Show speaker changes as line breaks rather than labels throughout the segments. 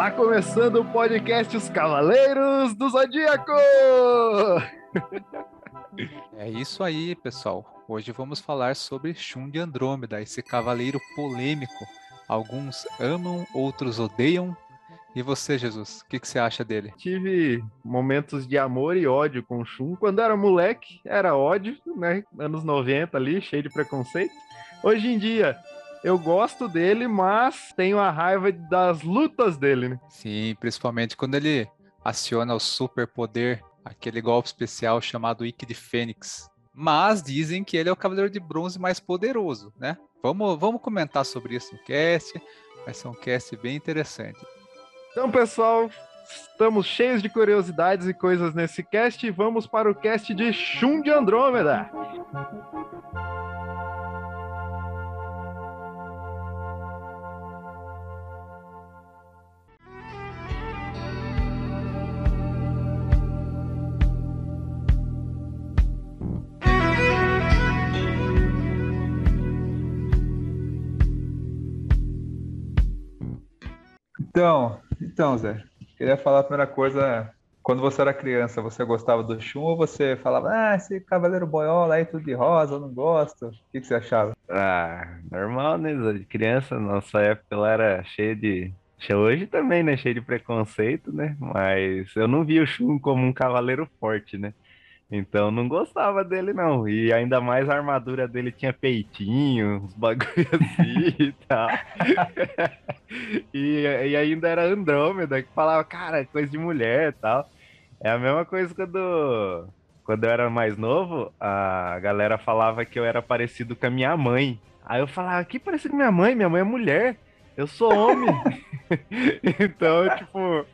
Está começando o podcast Os Cavaleiros do Zodíaco!
É isso aí, pessoal. Hoje vamos falar sobre Shun de Andrômeda, esse cavaleiro polêmico. Alguns amam, outros odeiam. E você, Jesus, o que, que, você acha dele?
Tive momentos de amor e ódio com o Shun. Quando era moleque, era ódio, né? Anos 90 ali, cheio de preconceito. Hoje em dia, eu gosto dele, mas tenho a raiva das lutas dele, né?
Sim, principalmente quando ele aciona o superpoder, aquele golpe especial chamado Ikki de Fênix. Mas dizem que ele é o Cavaleiro de Bronze mais poderoso, né? Vamos, vamos comentar sobre isso no cast. Vai ser um cast bem interessante.
Então, pessoal, estamos cheios de curiosidades e coisas nesse cast. Vamos para o cast de Shun de Andrômeda.
Então, então, Zé, queria falar a primeira coisa. Quando você era criança, você gostava do Shun ou você falava, ah, esse Cavaleiro Boiola aí, tudo de rosa, eu não gosto? O que, que você achava?
Ah, normal, né? De criança, nossa época ela era cheia de. Hoje também, né? Cheio de preconceito, né? Mas eu não via o Shun como um cavaleiro forte, né? Então não gostava dele, não. E ainda mais a armadura dele tinha peitinho, uns bagulho assim e tal. e, e ainda era Andrômeda, que falava, cara, coisa de mulher e tal. É a mesma coisa quando, quando eu era mais novo, a galera falava que eu era parecido com a minha mãe. Aí eu falava, que parecido com minha mãe? Minha mãe é mulher. Eu sou homem. então, tipo,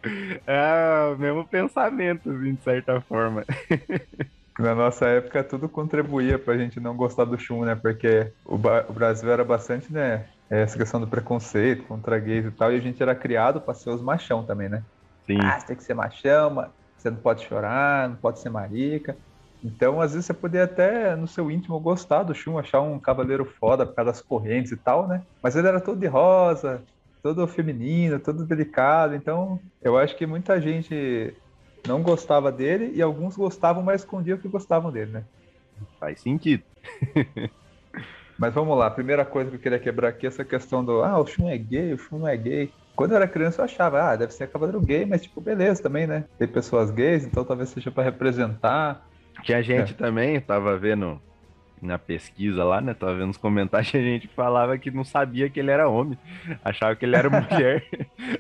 é o mesmo pensamento, assim, de certa forma.
Na nossa época, tudo contribuía pra gente não gostar do Shun, né? Porque o, o Brasil era bastante, né? Essa questão do preconceito contra gays e tal, e a gente era criado pra ser os machão também, né? Sim. Ah, você tem que ser machão, mano. você não pode chorar, não pode ser marica. Então, às vezes, você poderia até, no seu íntimo, gostar do Shun, achar um cavaleiro foda por causa das correntes e tal, né? Mas ele era todo de rosa, todo feminino, todo delicado. Então, eu acho que muita gente não gostava dele e alguns gostavam, mas escondiam que gostavam dele, né?
Faz sentido.
mas vamos lá, a primeira coisa que eu queria quebrar aqui é essa questão do ah, o Shun é gay, o Shun não é gay. Quando eu era criança eu achava, ah, deve ser cavaleiro gay, mas tipo, beleza também, né? Tem pessoas gays, então talvez seja para representar.
Tinha gente é. também, tava vendo na pesquisa lá, né? Tava vendo os comentários a gente falava que não sabia que ele era homem, achava que ele era mulher.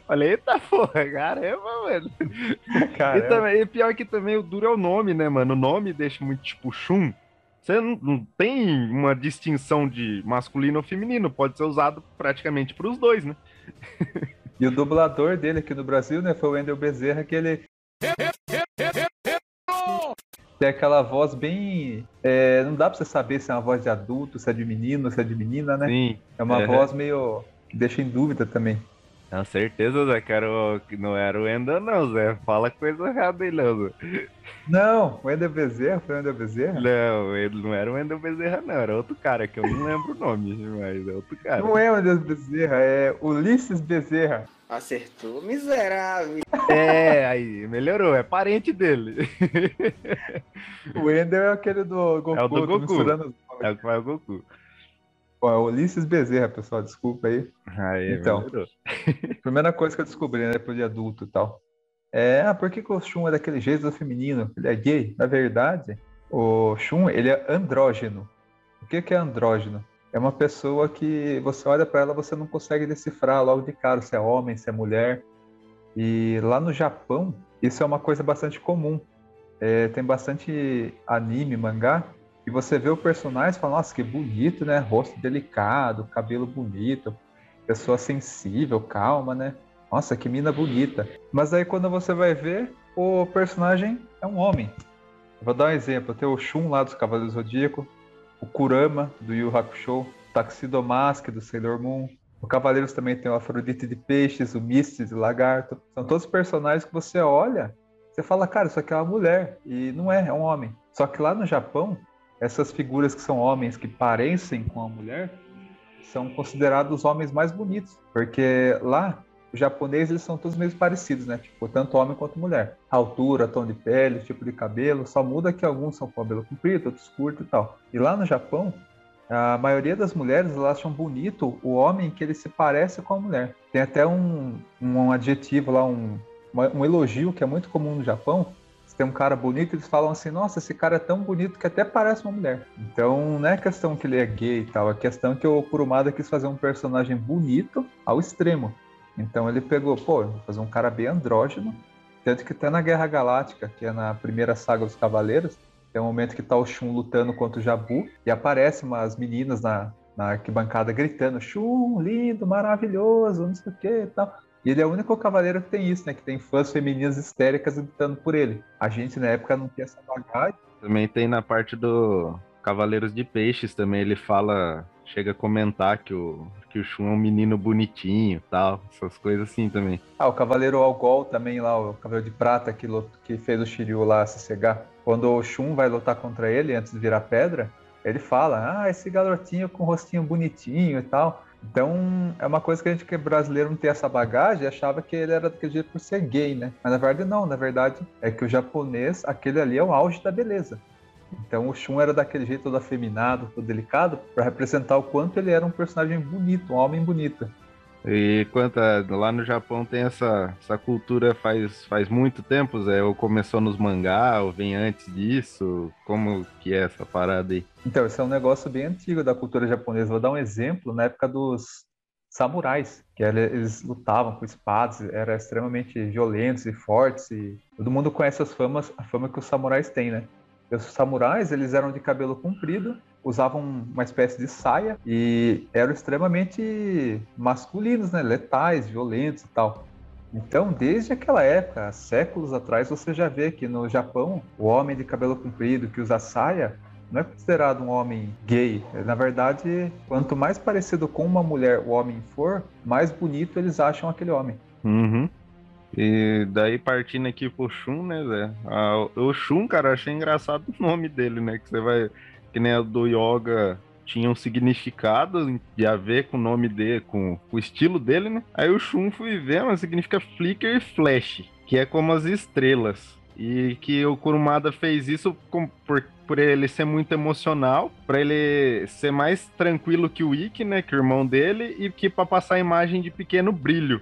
Falei, eita porra, caramba, mano. Caramba. E, também, e pior que também o duro é o nome, né, mano? O nome deixa muito tipo chum. Você não, não tem uma distinção de masculino ou feminino, pode ser usado praticamente para os dois, né?
E o dublador dele aqui no Brasil, né, foi o Wendel Bezerra, que ele tem aquela voz bem. É, não dá pra você saber se é uma voz de adulto, se é de menino, se é de menina, né?
Sim.
É uma uhum. voz meio. que deixa em dúvida também.
Com certeza, Zé, que era o... não era o Enda, não, Zé. Fala coisa errada aí, não, Zé.
Não, o Ender Bezerra foi o Ender Bezerra?
Não, ele não era o Ender Bezerra, não. Era outro cara, que eu não lembro o nome, mas é outro cara.
Não é o Ender Bezerra, é Ulisses Bezerra.
Acertou, miserável.
É, aí, melhorou, é parente dele.
o Ender é aquele do Goku.
É o do Goku. É o que vai o Goku.
Pô, é Ulisses Bezerra, pessoal, desculpa aí.
aí
então, melhorou. primeira coisa que eu descobri, né, depois de adulto e tal. É, ah, por que, que o Shun é daquele jeito do feminino? Ele é gay? Na verdade, o Shun, ele é andrógeno. O que, que é andrógeno? É uma pessoa que você olha para ela, você não consegue decifrar logo de cara se é homem, se é mulher. E lá no Japão, isso é uma coisa bastante comum. É, tem bastante anime, mangá, e você vê o personagem e fala, nossa, que bonito, né? Rosto delicado, cabelo bonito, pessoa sensível, calma, né? Nossa, que mina bonita. Mas aí quando você vai ver, o personagem é um homem. vou dar um exemplo, tem o Shun lá dos Cavaleiros Zodíaco, o Kurama, do Yu Hakusho, o Taxido Mask, do Sailor Moon. O Cavaleiros também tem o Afrodite de Peixes, o Misty de Lagarto. São todos personagens que você olha, você fala, cara, isso aqui é uma mulher. E não é, é um homem. Só que lá no Japão, essas figuras que são homens, que parecem com a mulher, são considerados os homens mais bonitos. Porque lá, o japonês eles são todos meio parecidos, né? Tipo, tanto homem quanto mulher. Altura, tom de pele, tipo de cabelo, só muda que alguns são com cabelo comprido, outros curto e tal. E lá no Japão, a maioria das mulheres elas acham bonito o homem que ele se parece com a mulher. Tem até um, um adjetivo lá, um, um elogio que é muito comum no Japão, tem um cara bonito, eles falam assim, nossa, esse cara é tão bonito que até parece uma mulher. Então, não é questão que ele é gay e tal, é questão que o Kurumada quis fazer um personagem bonito ao extremo. Então ele pegou, pô, vou fazer um cara bem andrógeno, tanto que até na Guerra Galáctica, que é na primeira saga dos Cavaleiros, tem um momento que tá o Shun lutando contra o Jabu, e aparece umas meninas na, na arquibancada gritando, Shun, lindo, maravilhoso, não sei o que e tal. E ele é o único cavaleiro que tem isso, né? Que tem fãs femininas histéricas gritando por ele. A gente, na época, não tinha essa bagagem.
Também tem na parte do Cavaleiros de Peixes, também ele fala, chega a comentar que o, que o Shun é um menino bonitinho tal, essas coisas assim também.
Ah, o Cavaleiro Algol também lá, o Cavaleiro de Prata que, que fez o Shiryu lá se cegar. Quando o Shun vai lutar contra ele antes de virar pedra, ele fala, ah, esse garotinho com rostinho bonitinho e tal. Então, é uma coisa que a gente que é brasileiro não tem essa bagagem, achava que ele era daquele jeito por ser gay, né? Mas na verdade não, na verdade é que o japonês, aquele ali é o auge da beleza. Então o Shun era daquele jeito todo afeminado, todo delicado, para representar o quanto ele era um personagem bonito, um homem bonito.
E quanto a, lá no Japão tem essa, essa cultura faz, faz muito tempo, Zé? Ou começou nos mangá, ou vem antes disso? Como que é essa parada aí?
Então, isso é um negócio bem antigo da cultura japonesa. Vou dar um exemplo, na época dos samurais, que eles lutavam com espadas, eram extremamente violentos e fortes, e todo mundo conhece as famas, a fama que os samurais têm, né? Os samurais, eles eram de cabelo comprido, usavam uma espécie de saia e eram extremamente masculinos, né? Letais, violentos e tal. Então, desde aquela época, séculos atrás, você já vê que no Japão, o homem de cabelo comprido que usa saia não é considerado um homem gay. Na verdade, quanto mais parecido com uma mulher o homem for, mais bonito eles acham aquele homem.
Uhum. E daí partindo aqui pro Shun, né, Zé? Ah, o Shun, cara, achei engraçado o nome dele, né? Que você vai. Que nem a do Yoga tinha um significado de a ver com o nome dele, com, com o estilo dele, né? Aí o Shun fui ver, mas significa flicker e flash, que é como as estrelas. E que o Kurumada fez isso com, por, por ele ser muito emocional, para ele ser mais tranquilo que o Ikki, né, que o irmão dele, e que para passar a imagem de pequeno brilho.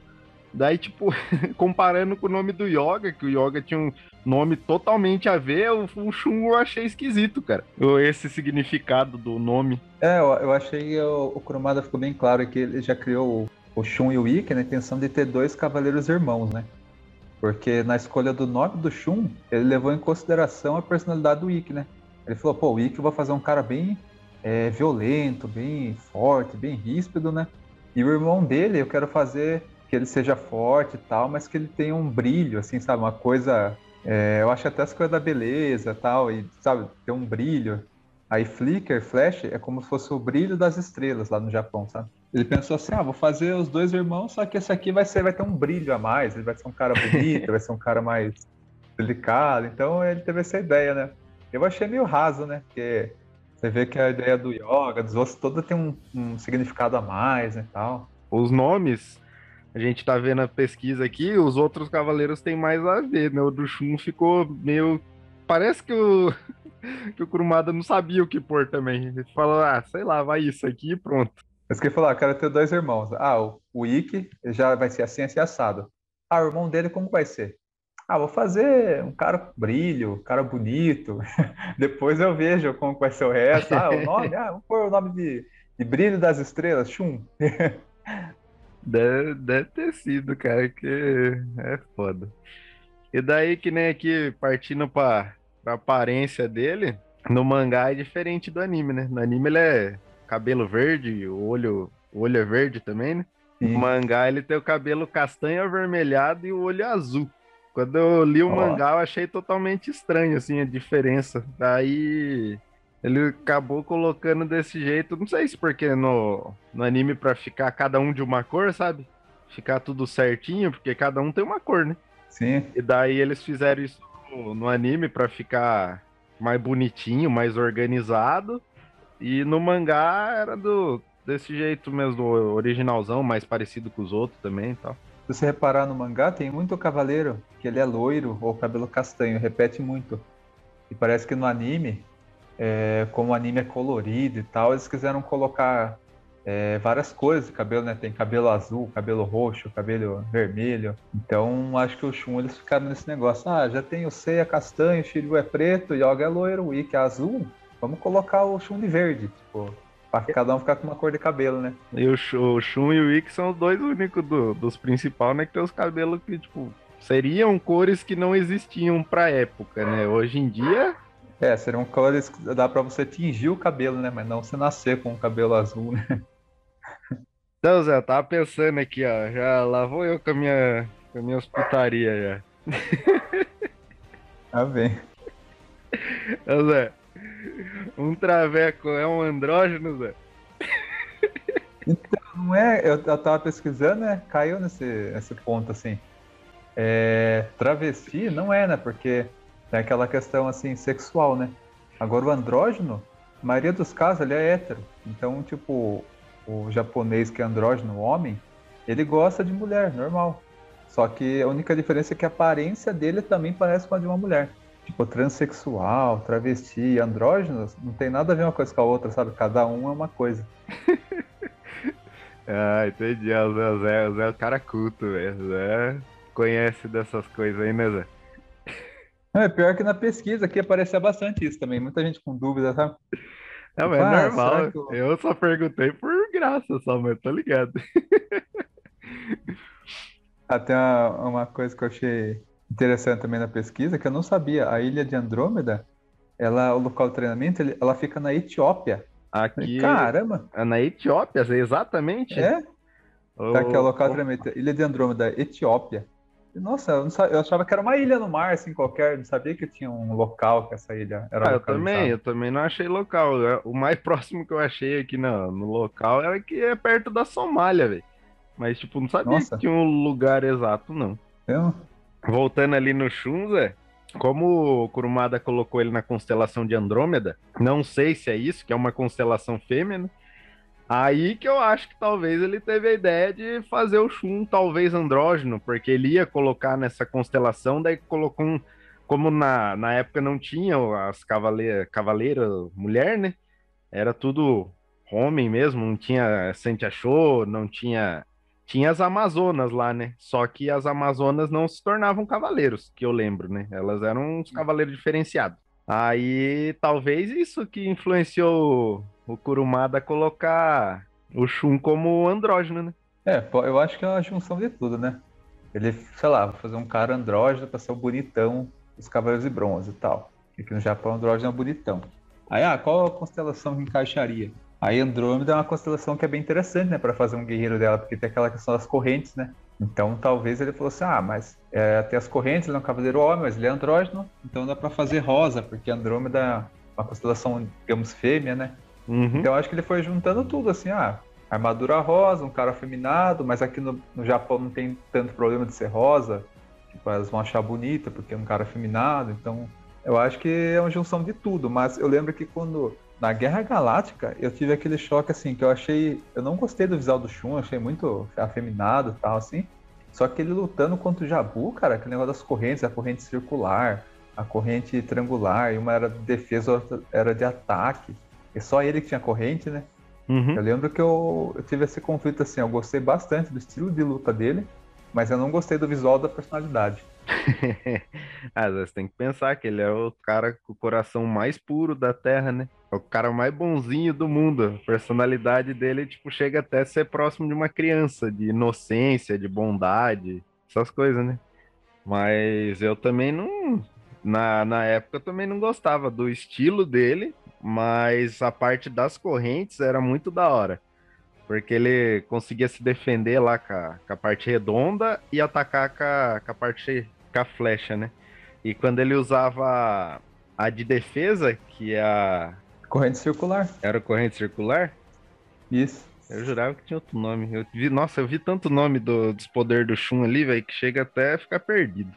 Daí, tipo, comparando com o nome do Yoga, que o Yoga tinha um nome totalmente a ver, o, Shun eu achei esquisito, cara. Esse significado do nome.
É, eu, eu achei o, o ficou bem claro que ele já criou o, o Shun e o Ikki na intenção de ter dois cavaleiros irmãos, né? Porque na escolha do nome do Shun, ele levou em consideração a personalidade do Ikki, né? Ele falou, pô, o Ikki eu vou fazer um cara bem é, violento, bem forte, bem ríspido, né? E o irmão dele eu quero fazer que ele seja forte e tal, mas que ele tenha um brilho, assim, sabe? Uma coisa. É, eu acho até as coisas da beleza tal, e, sabe, ter um brilho. Aí Flicker, Flash, é como se fosse o brilho das estrelas lá no Japão, sabe? Ele pensou assim, ah, vou fazer os dois irmãos, só que esse aqui vai ser, vai ter um brilho a mais, ele vai ser um cara bonito, vai ser um cara mais delicado. Então ele teve essa ideia, né? Eu achei meio raso, né? Porque você vê que a ideia do yoga, dos ossos, toda tem um, um significado a mais, né, tal.
Os nomes a gente tá vendo a pesquisa aqui, os outros cavaleiros têm mais a ver, né? O do Shun ficou meio. Parece que o, que o Kurumada não sabia o que pôr também. Ele falou, ah, sei lá, vai isso aqui e pronto.
Mas que falou, ah, quero ter dois irmãos. Ah, o, o Ikki já vai ser assim, assim, assado. Ah, o irmão dele como vai ser? Ah, vou fazer um cara com brilho, um cara bonito. Depois eu vejo como vai ser o resto. Ah, o nome? Ah, vou pôr o nome de, de Brilho das Estrelas, Shun.
Deve, deve ter sido, cara, que é foda. E daí que nem aqui, partindo pra, pra aparência dele, no mangá é diferente do anime, né? No anime ele é cabelo verde, o olho, o olho é verde também, né? Sim. No mangá ele tem o cabelo castanho avermelhado e o olho azul. Quando eu li o oh. mangá, eu achei totalmente estranho, assim, a diferença. Daí ele acabou colocando desse jeito, não sei se porque no, no anime pra ficar cada um de uma cor, sabe? Ficar tudo certinho, porque cada um tem uma cor, né?
Sim.
E daí eles fizeram isso no, no anime pra ficar mais bonitinho, mais organizado. E no mangá era do desse jeito mesmo, originalzão, mais parecido com os outros também e tal.
Se você reparar no mangá, tem muito cavaleiro que ele é loiro ou cabelo castanho, repete muito. E parece que no anime, é, como o anime é colorido e tal, eles quiseram colocar é, várias cores de cabelo, né? Tem cabelo azul, cabelo roxo, cabelo vermelho. Então acho que o Shun eles ficaram nesse negócio. Ah, já tem o Seiya castanho, o Shiryu é preto, Yoga é loiro, o Ikki é azul. Vamos colocar o Shun de verde, tipo, pra cada um ficar com uma cor de cabelo, né?
E o, o Shun e o Ikki são os dois únicos do- dos principais, né? Que tem os cabelos que, tipo, seriam cores que não existiam pra época, né? Hoje em dia,
É, seriam cores que dá pra você tingir o cabelo, né? Mas não você nascer com o cabelo azul, né?
Então, Zé, eu tava pensando aqui, ó. Já lá vou eu com a minha, com a minha hospitaria já.
Ah, bem.
Ô, Zé, um traveco é um andrógeno, Zé?
Não é, eu, eu tava pesquisando, né? Caiu nesse, nesse ponto, assim. É, travesti não é, né? Porque tem aquela questão, assim, sexual, né? Agora o andrógeno, a maioria dos casos, ele é hétero. Então, tipo, o japonês que é andrógeno, homem, ele gosta de mulher, normal. Só que a única diferença é que a aparência dele também parece com a de uma mulher. Tipo, transexual, travesti, andrógenos, não tem nada a ver uma coisa com a outra, sabe? Cada um é uma coisa.
Ah, entendi. O Zé, o Zé, o Zé é o cara culto, velho. Zé conhece dessas coisas aí, né, Zé?
É pior que na pesquisa aqui aparecia bastante isso também. Muita gente com dúvida, sabe?
Não, mas é
Ah,
normal.
será que eu-
Eu só perguntei por graça só, mas tô ligado.
Até uma, uma coisa que eu achei interessante também na pesquisa, que eu não sabia. A ilha de Andrômeda, ela, o local de treinamento, ela fica na Etiópia.
Aqui
Caramba!
é na Etiópia, exatamente.
É? Tá aqui, é o local de treinamento. Ilha de Andrômeda, Etiópia. Nossa, eu, não sa- eu achava que era uma ilha no mar, assim, qualquer. Não sabia que tinha um local que essa ilha era
Ah, eu também, eu também não achei local. É, O mais próximo que eu achei aqui no, no local era que é perto da Somália, velho. Mas, tipo, não sabia
Nossa.
que tinha um lugar exato, não.
Eu-
Voltando ali no Shun, Zé, como o Kurumada colocou ele na constelação de Andrômeda, não sei se é isso, que é uma constelação fêmea, né? Aí que eu acho que talvez ele teve a ideia de fazer o Shun talvez andrógeno, porque ele ia colocar nessa constelação, daí colocou um. Como na, na época não tinha as cavaleiras, cavaleira mulher, né? Era tudo homem mesmo, não tinha Sente Achou, não tinha. Tinha as Amazonas lá, né? Só que as Amazonas não se tornavam cavaleiros, que eu lembro, né? Elas eram uns cavaleiros diferenciados. Aí talvez isso que influenciou o Kurumada a colocar o Shun como andrógeno, né?
É, eu acho que é uma junção de tudo, né? Ele, sei lá, vou fazer um cara andrógeno pra ser o bonitão dos Cavaleiros de Bronze e tal. E no Japão, andrógeno é o bonitão. Aí, ah, qual a constelação que encaixaria? Aí, Andrômeda é uma constelação que é bem interessante, né, Pra fazer um guerreiro dela, porque tem aquela questão das correntes, né? Então, talvez ele falou assim: ah, mas é, tem as correntes, ele é um cavaleiro homem, mas ele é andrógeno, então dá pra fazer rosa, porque Andrômeda é uma constelação, digamos, fêmea, né?
Uhum.
Então eu acho que ele foi juntando tudo, assim, ah, armadura rosa, um cara afeminado, mas aqui no, no Japão não tem tanto problema de ser rosa. Tipo, elas vão achar bonita porque é um cara afeminado, então eu acho que é uma junção de tudo, mas eu lembro que quando na Guerra Galáctica eu tive aquele choque assim, que eu achei, eu não gostei do visual do Shun, achei muito afeminado e tal assim. Só que ele lutando contra o Jabu, cara, aquele negócio das correntes, a corrente circular, a corrente triangular, e uma era de defesa, outra era de ataque. E só ele que tinha corrente, né?
Uhum.
Eu lembro que eu, eu tive esse conflito assim, eu gostei bastante do estilo de luta dele, mas eu não gostei do visual da personalidade.
ah, você tem que pensar que ele é o cara com o coração mais puro da Terra, né? É o cara mais bonzinho do mundo. A personalidade dele, tipo, chega até a ser próximo de uma criança, de inocência, de bondade, essas coisas, né? Mas eu também não. Na, na época eu também não gostava do estilo dele, mas a parte das correntes era muito da hora. Porque ele conseguia se defender lá com a, com a parte redonda e atacar com a, com a parte com a flecha, né? E quando ele usava a de defesa, que é a,
Corrente circular.
era a corrente circular,
Isso.
eu jurava que tinha outro nome. Eu vi, nossa, eu vi tanto nome do, dos poderes do Shun ali, velho, que chega até a ficar perdido.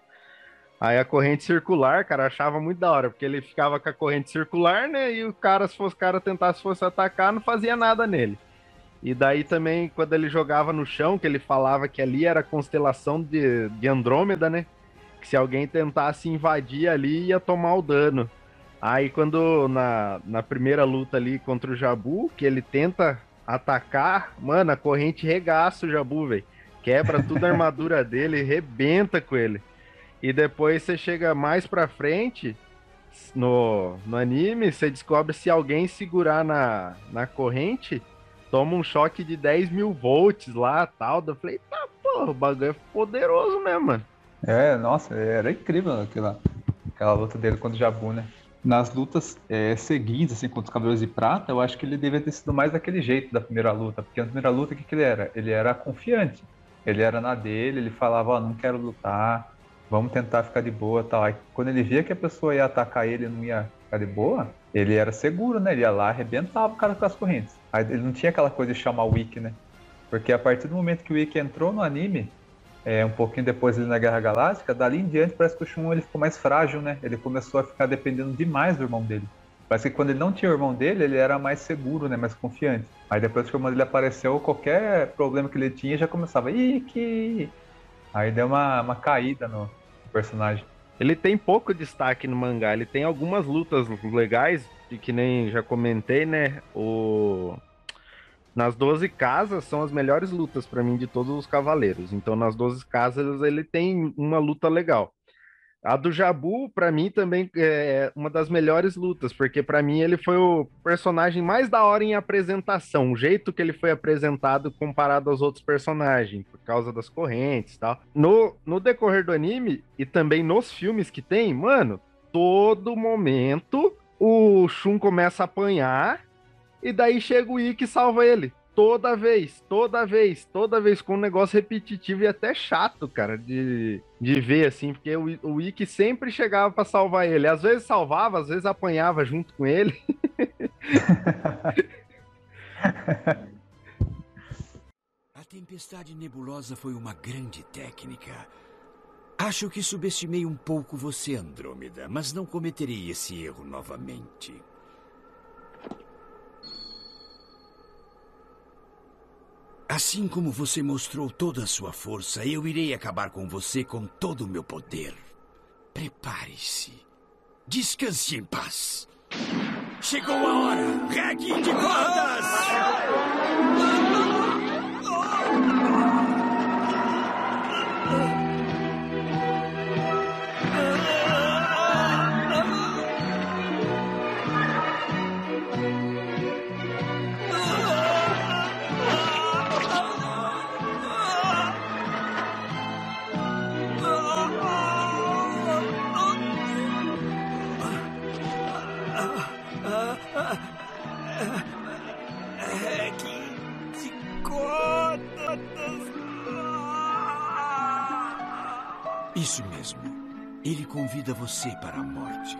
Aí a corrente circular, cara, achava muito da hora, porque ele ficava com a corrente circular, né? E o cara, se fosse o cara tentasse fosse atacar, não fazia nada nele. E daí também, quando ele jogava no chão, que ele falava que ali era a constelação de, de Andrômeda, né? Que se alguém tentasse invadir ali, ia tomar o dano. Aí quando na, na primeira luta ali contra o Jabu, que ele tenta atacar, mano, a corrente regaça o Jabu, velho. Quebra toda a armadura dele, rebenta com ele. E depois você chega mais pra frente, no, no anime, você descobre se alguém segurar na, na corrente, toma um choque de 10 mil volts lá, tal. Eu falei, tá, pô, o bagulho é poderoso mesmo, mano.
É, nossa, era incrível aquela, aquela luta dele contra o Jabu, né? Nas lutas é, seguintes, assim, contra os Cavaleiros de Prata, eu acho que ele devia ter sido mais daquele jeito da primeira luta. Porque na primeira luta, o que, que ele era? Ele era confiante. Ele era na dele, ele falava, ó, oh, não quero lutar, vamos tentar ficar de boa tal. Aí quando ele via que a pessoa ia atacar ele e não ia ficar de boa, ele era seguro, né? Ele ia lá, arrebentava o cara com as correntes. Ele não tinha aquela coisa de chamar o Wiki, né? Porque a partir do momento que o Wiki entrou no anime, é, um pouquinho depois ali na Guerra Galáctica, dali em diante parece que o Shun ele ficou mais frágil, né? Ele começou a ficar dependendo demais do irmão dele. Parece que quando ele não tinha o irmão dele, ele era mais seguro, né? Mais confiante. Aí depois que o irmão dele apareceu, qualquer problema que ele tinha já começava, Ike! Aí deu uma, uma caída no personagem.
Ele tem pouco destaque no mangá, ele tem algumas lutas legais, e que nem já comentei, né? O nas 12 casas são as melhores lutas para mim de todos os cavaleiros. Então, nas 12 casas ele tem uma luta legal. A do Jabu, para mim, também é uma das melhores lutas, porque para mim ele foi o personagem mais da hora em apresentação, o jeito que ele foi apresentado comparado aos outros personagens, por causa das correntes e tal. No, no decorrer do anime e também nos filmes que tem, mano, todo momento o Shun começa a apanhar e daí chega o Ikki e salva ele. Toda vez, toda vez, toda vez com um negócio repetitivo e até chato, cara, de, de ver, assim, porque o, o Ikki sempre chegava para salvar ele. Às vezes salvava, às vezes apanhava junto com ele.
A tempestade nebulosa foi uma grande técnica. Acho que subestimei um pouco você, Andrômeda, mas não cometerei esse erro novamente. Assim como você mostrou toda a sua força, eu irei acabar com você com todo o meu poder. Prepare-se. Descanse em paz. Chegou a hora! Regue de cordas! Isso mesmo. Ele convida você para a morte.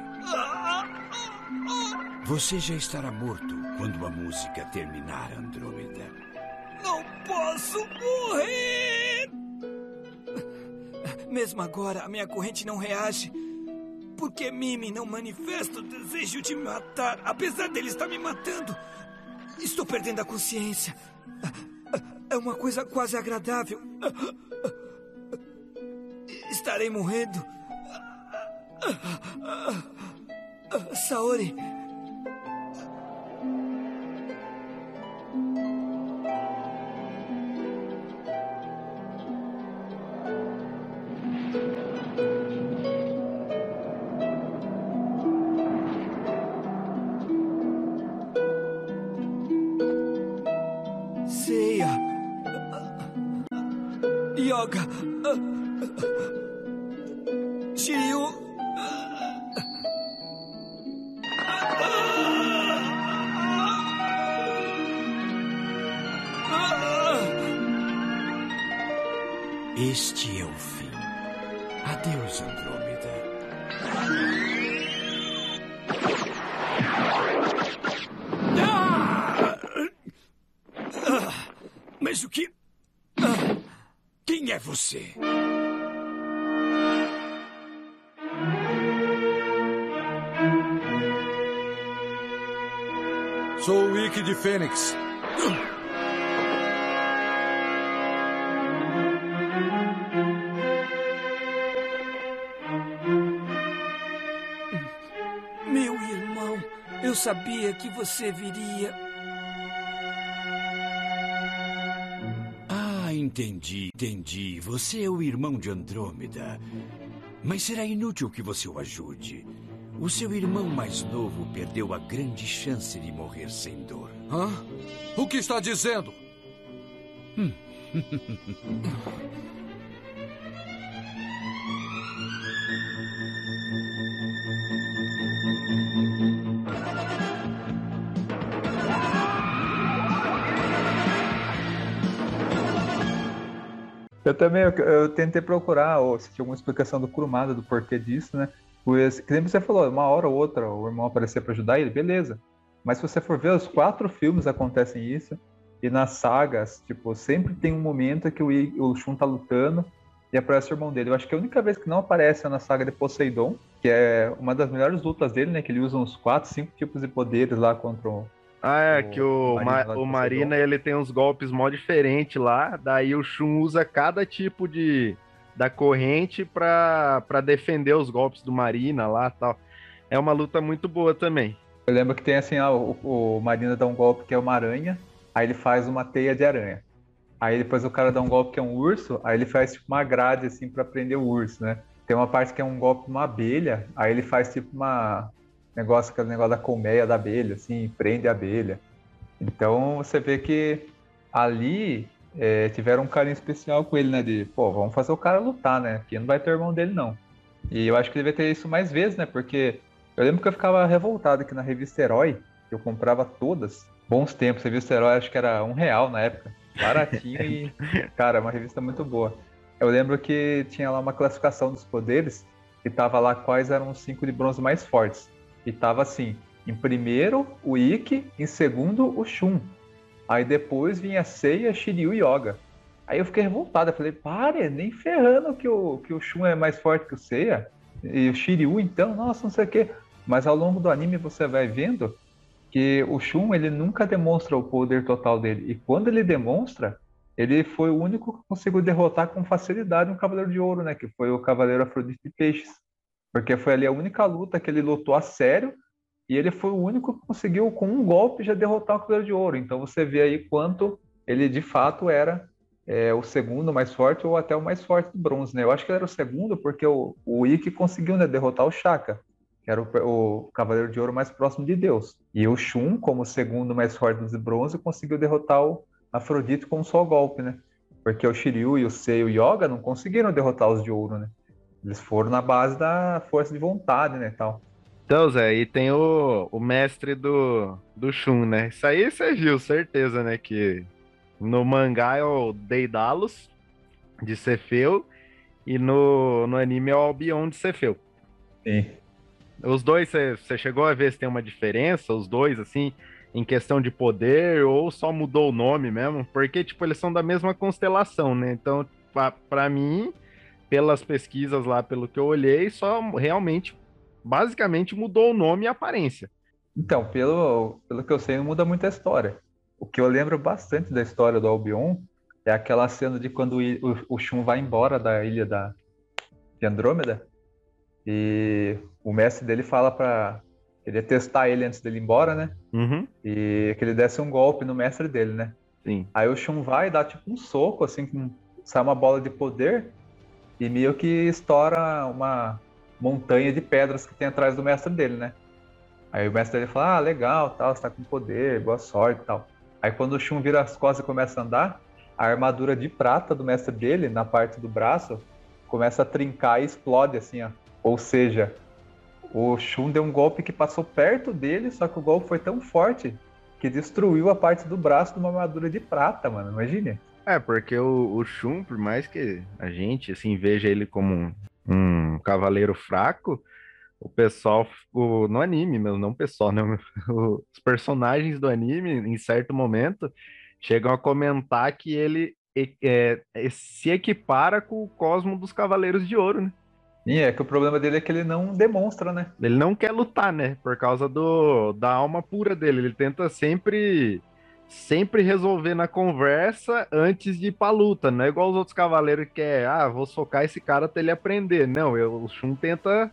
Você já estará morto quando a música terminar, Andrômeda.
Não posso morrer! Mesmo agora, a minha corrente não reage. Por que Mimi não manifesta o desejo de me matar, apesar dele estar me matando? Estou perdendo a consciência. É uma coisa quase agradável. Estarei morrendo. Saori.
Este é o fim. Adeus, Andrômeda.
Ah! Ah! Mas o que. Ah! Quem é você?
Sou o Wiki de Fênix.
Sabia que você viria.
Ah, entendi, entendi. Você é o irmão de Andrômeda. Mas será inútil que você o ajude. O seu irmão mais novo perdeu a grande chance de morrer sem dor.
Hã? O que está dizendo?
Eu também, eu, eu tentei procurar ou se tinha alguma explicação do Kurumada do porquê disso, né? Pois, que você falou, uma hora ou outra o irmão aparecer para ajudar ele, beleza. Mas se você for ver, os quatro filmes acontecem isso. E nas sagas, tipo, sempre tem um momento que o, o Shun tá lutando e aparece o irmão dele. Eu acho que a única vez que não aparece é na saga de Poseidon, que é uma das melhores lutas dele, né? Que ele usa uns quatro, cinco tipos de poderes lá contra o.
Ah, é,
O
que o,
Marina
Ma- o. Marina ele tem uns golpes mó diferentes lá, daí o Shun usa cada tipo de da corrente pra, pra defender os golpes do Marina lá tal. É uma luta muito boa também.
Eu lembro que tem assim, ah, o, o Marina dá um golpe que é uma aranha, aí ele faz uma teia de aranha. Aí depois o cara dá um golpe que é um urso, aí ele faz tipo uma grade assim pra prender o urso, né? Tem uma parte que é um golpe uma abelha, aí ele faz tipo uma negócio, aquele negócio da colmeia da abelha, assim, prende a abelha. Então você vê que ali é, tiveram um carinho especial com ele, né? De, pô, vamos fazer o cara lutar, né? Porque não vai ter irmão dele, não. E eu acho que ele vai ter isso mais vezes, né? Porque eu lembro que eu ficava revoltado que na revista Herói, que eu comprava todas, bons tempos, a revista Herói acho que era um real na época, baratinho e, cara, uma revista muito boa. Eu lembro que tinha lá uma classificação dos poderes e tava lá quais eram os cinco de bronze mais fortes. E tava assim, em primeiro o Ikki, em segundo o Shun. Aí depois vinha Seiya, Shiryu e Yoga. Aí eu fiquei revoltado, eu falei, pare, nem ferrando que o, que o Shun é mais forte que o Seiya. E o Shiryu, então, nossa, não sei o quê. Mas ao longo do anime você vai vendo que o Shun, ele nunca demonstra o poder total dele. E quando ele demonstra, ele foi o único que conseguiu derrotar com facilidade um Cavaleiro de Ouro, né? Que foi o Cavaleiro Afrodite de Peixes. Porque foi ali a única luta que ele lutou a sério e ele foi o único que conseguiu, com um golpe, já derrotar o Cavaleiro de Ouro. Então você vê aí quanto ele de fato era é, o segundo mais forte ou até o mais forte do bronze, né? Eu acho que ele era o segundo porque o, o Ikki conseguiu né, derrotar o Shaka, que era o, o Cavaleiro de Ouro mais próximo de Deus. E o Shun, como o segundo mais forte de bronze, conseguiu derrotar o Afrodite com um só golpe, né? Porque o Shiryu e o Sei e o Yoga não conseguiram derrotar os de ouro, né? Eles foram na base da força de vontade, né, tal.
Então, Zé, e tem o, o mestre do, do Shun, né? Isso aí você viu, certeza, né? Que no mangá é o Deidalos, de Cefeu, e no, no anime é o Albion de Cefeu.
Sim.
Os dois, você chegou a ver se tem uma diferença, os dois, assim, em questão de poder, ou só mudou o nome mesmo? Porque, tipo, eles são da mesma constelação, né? Então, pra, pra mim, pelas pesquisas lá, pelo que eu olhei, só realmente, basicamente, mudou o nome e a aparência.
Então, pelo, pelo que eu sei, não muda muito a história. O que eu lembro bastante da história do Albion é aquela cena de quando o, o, Shun vai embora da ilha da, de Andrômeda e o mestre dele fala pra ele testar ele antes dele ir embora, né?
Uhum,
E que ele desse um golpe no mestre dele, né?
sim.
Aí o Shun vai e dá tipo um soco, assim, com, sai uma bola de poder e meio que estoura uma montanha de pedras que tem atrás do mestre dele, né? Aí o mestre dele fala, ah, legal, tal, você tá com poder, boa sorte e tal. Aí quando o Shun vira as costas e começa a andar, a armadura de prata do mestre dele, na parte do braço, começa a trincar e explode, assim, ó. Ou seja, o Shun deu um golpe que passou perto dele, só que o golpe foi tão forte que destruiu a parte do braço de uma armadura de prata, mano. Imagine.
É, porque o, o Shun, por mais que a gente, assim, veja ele como um, um cavaleiro fraco, o pessoal, o, no anime mesmo, não o pessoal, né? Os personagens do anime, em certo momento, chegam a comentar que ele é, é, se equipara com o cosmo dos Cavaleiros de Ouro, né?
E é que o problema dele é que ele não demonstra, né?
Ele não quer lutar, né? Por causa do, da alma pura dele. Ele tenta sempre sempre resolver na conversa antes de ir pra luta. Não é igual os outros cavaleiros que é, ah, vou socar esse cara até ele aprender. Não, eu, o Shun tenta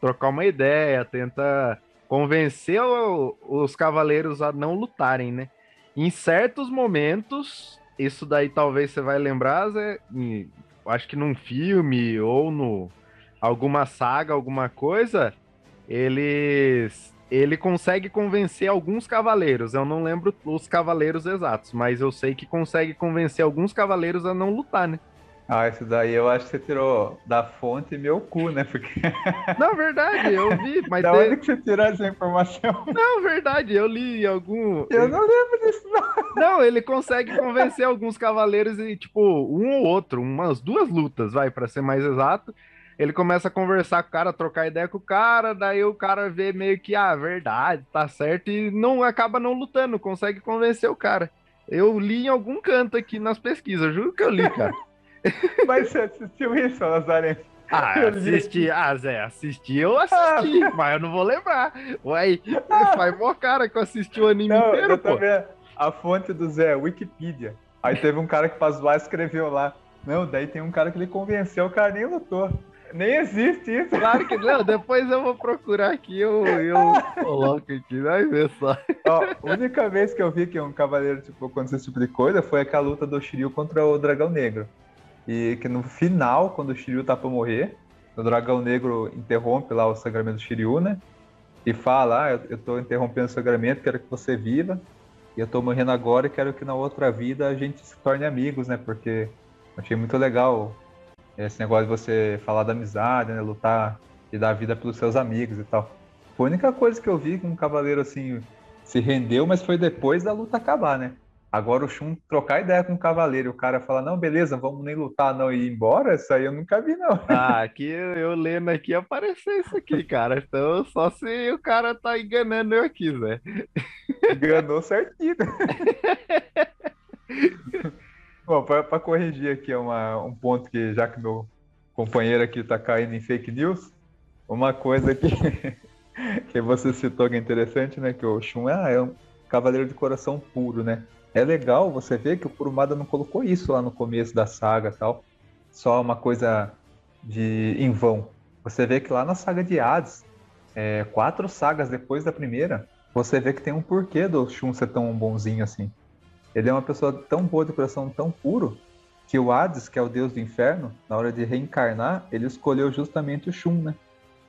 trocar uma ideia, tenta convencer o- os cavaleiros a não lutarem, né? Em certos momentos, isso daí talvez você vai lembrar, Zé, em- acho que num filme ou no alguma saga, alguma coisa, eles ele consegue convencer alguns cavaleiros. Eu não lembro os cavaleiros exatos, mas eu sei que consegue convencer alguns cavaleiros a não lutar, né?
Ah, isso daí eu acho que você tirou da fonte meu cu, né? Porque
Na verdade, eu vi, mas
da onde que você tirou essa informação?
não, verdade, eu li algum
Eu não lembro disso, não.
Não, ele consegue convencer alguns cavaleiros e, tipo, um ou outro, umas duas lutas, vai, pra ser mais exato. Ele começa a conversar com o cara, trocar ideia com o cara, daí o cara vê meio que, ah, verdade, tá certo, e não acaba não lutando, consegue convencer o cara. Eu li em algum canto aqui nas pesquisas, juro que eu li, cara.
Mas você assistiu isso, Lazareno?
Ah,
Eu
assisti, ah, Zé, assisti, eu assisti, mas eu não vou lembrar. Uai, faz mó cara que eu assisti o anime
Não,
inteiro, pô.
A fonte do Zé, Wikipedia. Aí teve um cara que pra zoar escreveu lá. Não, daí tem um cara que ele convenceu, o cara nem lutou. Nem existe isso.
Claro que não, depois eu vou procurar aqui, eu, eu coloco aqui, vai ver só.
Ó, a única vez que eu vi que um cavaleiro tipo, aconteceu esse tipo de coisa foi aquela luta do Shiryu contra o Dragão Negro. E que no final, quando o Shiryu tá pra morrer, o Dragão Negro interrompe lá o sangramento do Shiryu, né? E fala, ah, eu, eu tô interrompendo o sangramento, quero que você viva. E eu tô morrendo agora e quero que na outra vida a gente se torne amigos, né? Porque achei muito legal esse negócio de você falar da amizade, né? Lutar e dar vida pelos seus amigos e tal. Foi a única coisa que eu vi que um cavaleiro assim se rendeu, mas foi depois da luta acabar, né? Agora o Shun trocar ideia com o cavaleiro e o cara falar, não, beleza, vamos nem lutar não e ir embora, isso aí eu nunca vi, não.
Ah, aqui eu lendo aqui apareceu isso aqui, cara. Então só se o cara tá enganando eu aqui, Zé.
Enganou certinho. Bom, para corrigir aqui uma, um ponto que, já que meu companheiro aqui tá caindo em fake news, uma coisa que, que você citou que é interessante, né? Que o Shun ah, é um cavaleiro de coração puro, né? É legal você ver que o Kurumada não colocou isso lá no começo da saga tal. Só uma coisa de em vão. Você vê que lá na saga de Hades, é, quatro sagas depois da primeira, você vê que tem um porquê do Shun ser tão bonzinho assim. Ele é uma pessoa tão boa de coração, tão puro, que o Hades, que é o deus do inferno, na hora de reencarnar, ele escolheu justamente o Shun, né?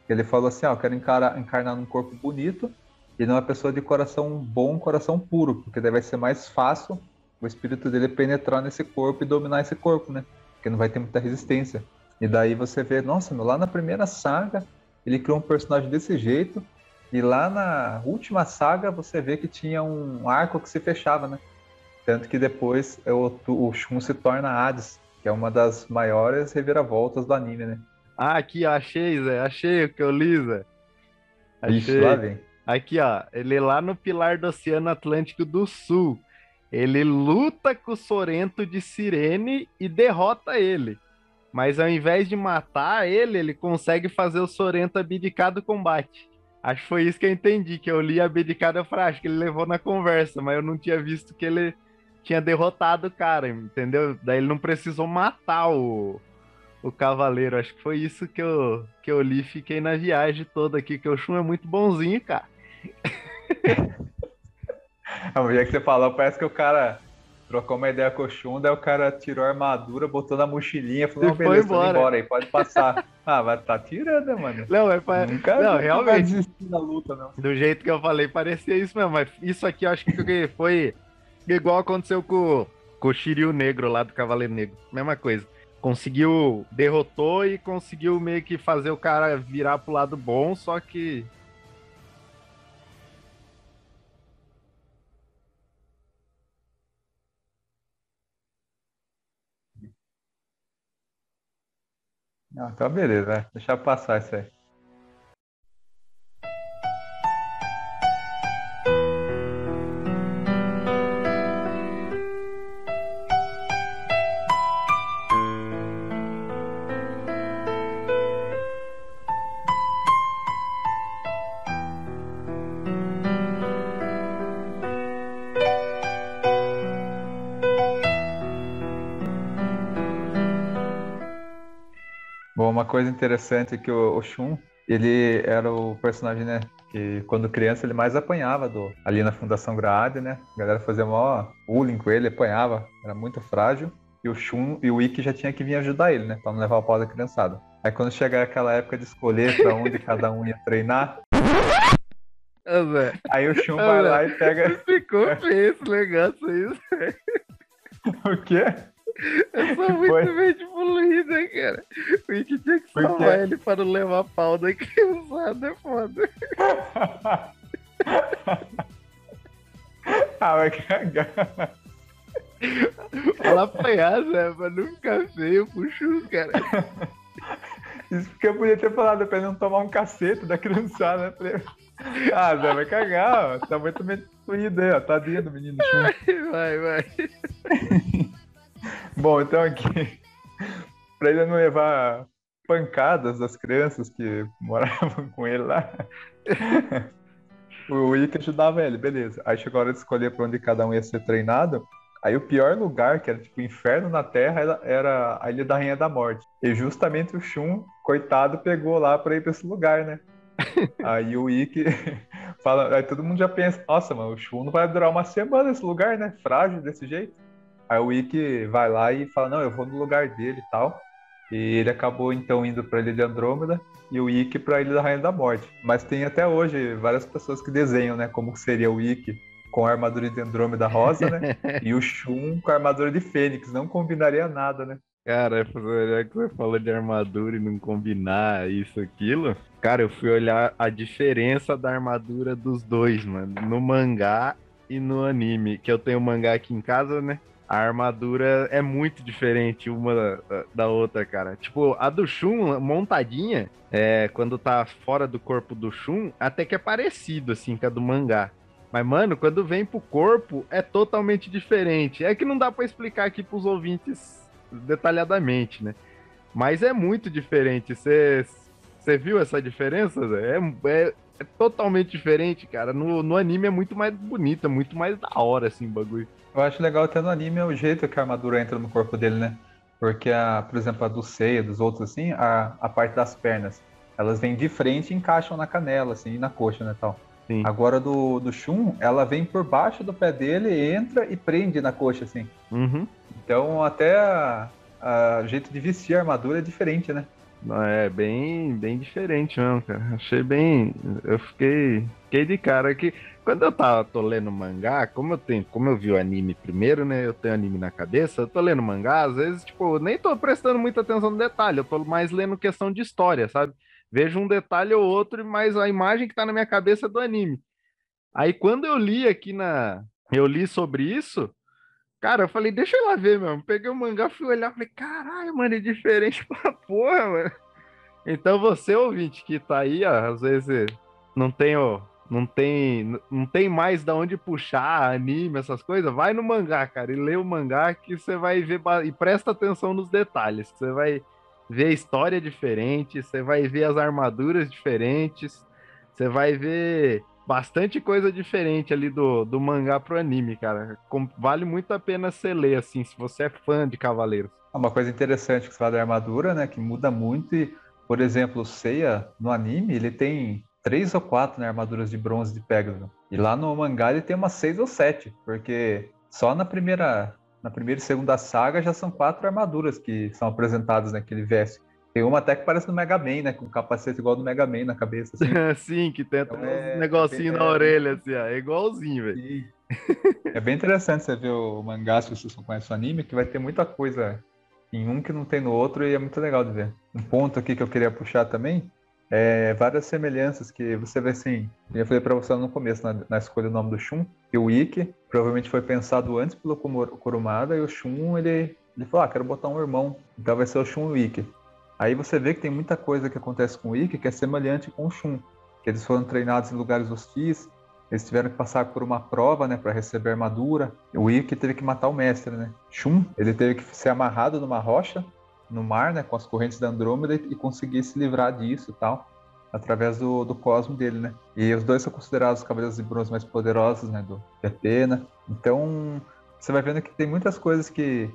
Ele falou assim, ó, eu quero encarar, encarnar num corpo bonito e numa pessoa de coração bom, coração puro, porque daí vai ser mais fácil o espírito dele penetrar nesse corpo e dominar esse corpo, né? Porque não vai ter muita resistência. E daí você vê, nossa, meu, lá na primeira saga, ele criou um personagem desse jeito, e lá na última saga você vê que tinha um arco que se fechava, né? Tanto que depois é o, o Shun se torna Hades, que é uma das maiores reviravoltas do anime, né?
Ah, aqui, ó, achei, Zé. Achei o que eu li, Zé.
Ixi,
Achei.
lá vem.
Aqui, ó. Ele é lá no pilar do Oceano Atlântico do Sul. Ele luta com o Sorento de Sirene e derrota ele. Mas ao invés de matar ele, ele consegue fazer o Sorento abdicar do combate. Acho que foi isso que eu entendi, que eu li abdicar da frase, que ele levou na conversa, mas eu não tinha visto que ele tinha derrotado o cara, entendeu? Daí ele não precisou matar o, o cavaleiro. Acho que foi isso que eu, que eu li fiquei na viagem toda aqui, que o Shun é muito bonzinho, cara.
A mulher que você falou, parece que o cara trocou uma ideia com o Shun, daí o cara tirou a armadura, botou na mochilinha, falou,
E foi
beleza,
embora.
embora aí, pode passar. ah, vai tá tirando, mano.
Não, é pra...
Nunca
não,
nunca
realmente,
da luta, não.
do jeito que eu falei, parecia isso mesmo. Mas isso aqui eu acho que foi igual aconteceu com, com o Shiryu Negro lá do Cavaleiro Negro. Mesma coisa. Conseguiu, derrotou e conseguiu meio que fazer o cara virar pro lado bom, só que
Ah, então beleza, vai. Deixa passar isso aí. Uma coisa interessante é que o, o Shun, ele era o personagem, né? Que quando criança ele mais apanhava do, ali na Fundação Grade, né? A galera fazia maior bullying com ele, apanhava, era muito frágil. E o Shun e o Ikki já tinha que vir ajudar ele, né? Pra não levar o pau da criançada. Aí quando chegar aquela época de escolher pra onde cada um ia treinar, aí o Shun vai lá e pega.
Ficou feio esse negócio aí.
o quê?
Eu sou muito
Foi?
mente poluída, cara. O Ikki tinha que salvar
quê?
ele para não levar pau da criançada, é foda.
ah, vai cagar.
Fala apanhar, Zé, pra não ficar feio pro Chus, cara.
Isso porque eu podia ter falado pra ele não tomar um cacete da criançada, né? Ah, Zé, vai cagar, ó. Tá muito mente poluído aí, ó. Tadinho do menino Shun.
Vai, vai.
Bom, então aqui, pra ele não levar pancadas das crianças que moravam com ele lá, o Ikki ajudava ele, beleza. Aí chegou a hora de escolher pra onde cada um ia ser treinado. Aí o pior lugar, que era tipo o inferno na Terra, era- a Ilha da Rainha da Morte. E justamente o Shun, coitado, pegou lá pra ir pra esse lugar, né? Aí o Ikki fala, aí todo mundo já pensa, nossa, mano, o Shun não vai durar uma semana nesse lugar, né? Frágil desse jeito. Aí o Ikki vai lá e fala, não, eu vou no lugar dele e tal. E ele acabou então indo pra Ilha de Andrômeda e o Ikki pra Ilha da Rainha da Morte. Mas tem até hoje várias pessoas que desenham, né, como seria o Ikki com a armadura de Andrômeda rosa, né? e o Shun com a armadura de Fênix. Não combinaria nada, né?
Cara, já que você falou de armadura e não combinar isso, aquilo. Cara, eu fui olhar a diferença da armadura dos dois, mano. No mangá e no anime. Que eu tenho mangá aqui em casa, né? A armadura é muito diferente uma da, da outra, cara. Tipo, a do Shun, montadinha, é, quando tá fora do corpo do Shun, até que é parecido, assim, com a do mangá. Mas, mano, quando vem pro corpo, é totalmente diferente. É que não dá pra explicar aqui pros ouvintes detalhadamente, né? Mas é muito diferente. Você viu essa diferença? É, é, é totalmente diferente, cara. No, no anime é muito mais bonito, é muito mais da hora, assim, o bagulho.
Eu acho legal até no anime é o jeito que a armadura entra no corpo dele, né? Porque, a, por exemplo, a do Seiya, dos outros, assim, a, a parte das pernas, elas vêm de frente e encaixam na canela, assim, e na coxa, né, tal.
Sim.
Agora do, do Shun, ela vem por baixo do pé dele, entra e prende na coxa, assim.
Uhum.
Então até a, a jeito de vestir a armadura é diferente, né?
Não, É bem, bem diferente mesmo, cara. Achei bem. Eu fiquei, fiquei de cara que quando eu tava, tô lendo mangá, como eu tenho, como eu vi o anime primeiro, né? Eu tenho anime na cabeça, eu tô lendo mangá, às vezes, tipo, nem tô prestando muita atenção no detalhe, eu tô mais lendo questão de história, sabe? Vejo um detalhe ou outro, mas a imagem que tá na minha cabeça é do anime. Aí quando eu li aqui na. Eu li sobre isso, cara, eu falei, deixa eu lá ver, mesmo. Peguei o mangá, fui olhar, falei, caralho, mano, é diferente pra porra, mano. Então você, ouvinte, que tá aí, ó, às vezes não tem, ó, não tem, não tem mais da onde puxar anime, essas coisas, vai no mangá, cara, e lê o mangá que você vai ver e presta atenção nos detalhes. Você vai ver a história diferente, você vai ver as armaduras diferentes, você vai ver bastante coisa diferente ali do, do mangá pro anime, cara. Vale muito a pena você ler, assim, se você é fã de Cavaleiros.
Uma coisa interessante que você fala da armadura, né? Que muda muito e, por exemplo, o Seiya no anime, ele tem três ou quatro né, armaduras de bronze de Pegasus. E lá no mangá ele tem umas seis ou sete, porque só na primeira, na primeira e segunda saga já são quatro armaduras que são apresentadas naquele veste. Tem uma até que parece no Mega Man, né? Com um capacete igual do Mega Man na cabeça, assim.
Sim, que tem até
Então é-
uns negocinhos
é-
na orelha, assim, ó. É igualzinho, velho.
É bem interessante você ver o mangá, se vocês não conhecem o anime, que vai ter muita coisa em um que não tem no outro e é muito legal de ver. Um ponto aqui que eu queria puxar também é várias semelhanças que você vê assim. Eu falei pra você no começo, na, na escolha do nome do Shun, que o Ikki provavelmente foi pensado antes pelo Kurumada e o Shun, ele, ele falou, ah, quero botar um irmão, então vai ser o Shun e o Ikki. Aí você vê que tem muita coisa que acontece com o Ikki que é semelhante com o Shun, que eles foram treinados em lugares hostis, eles tiveram que passar por uma prova, né, para receber armadura. O Ikki teve que matar o mestre, né? Shun, ele teve que ser amarrado numa rocha no mar, né, com as correntes da Andrômeda e conseguir se livrar disso tal, através do, do cosmo dele, né? E os dois são considerados os cavaleiros de bronze mais poderosos, né, do de Atena. Então, você vai vendo que tem muitas coisas que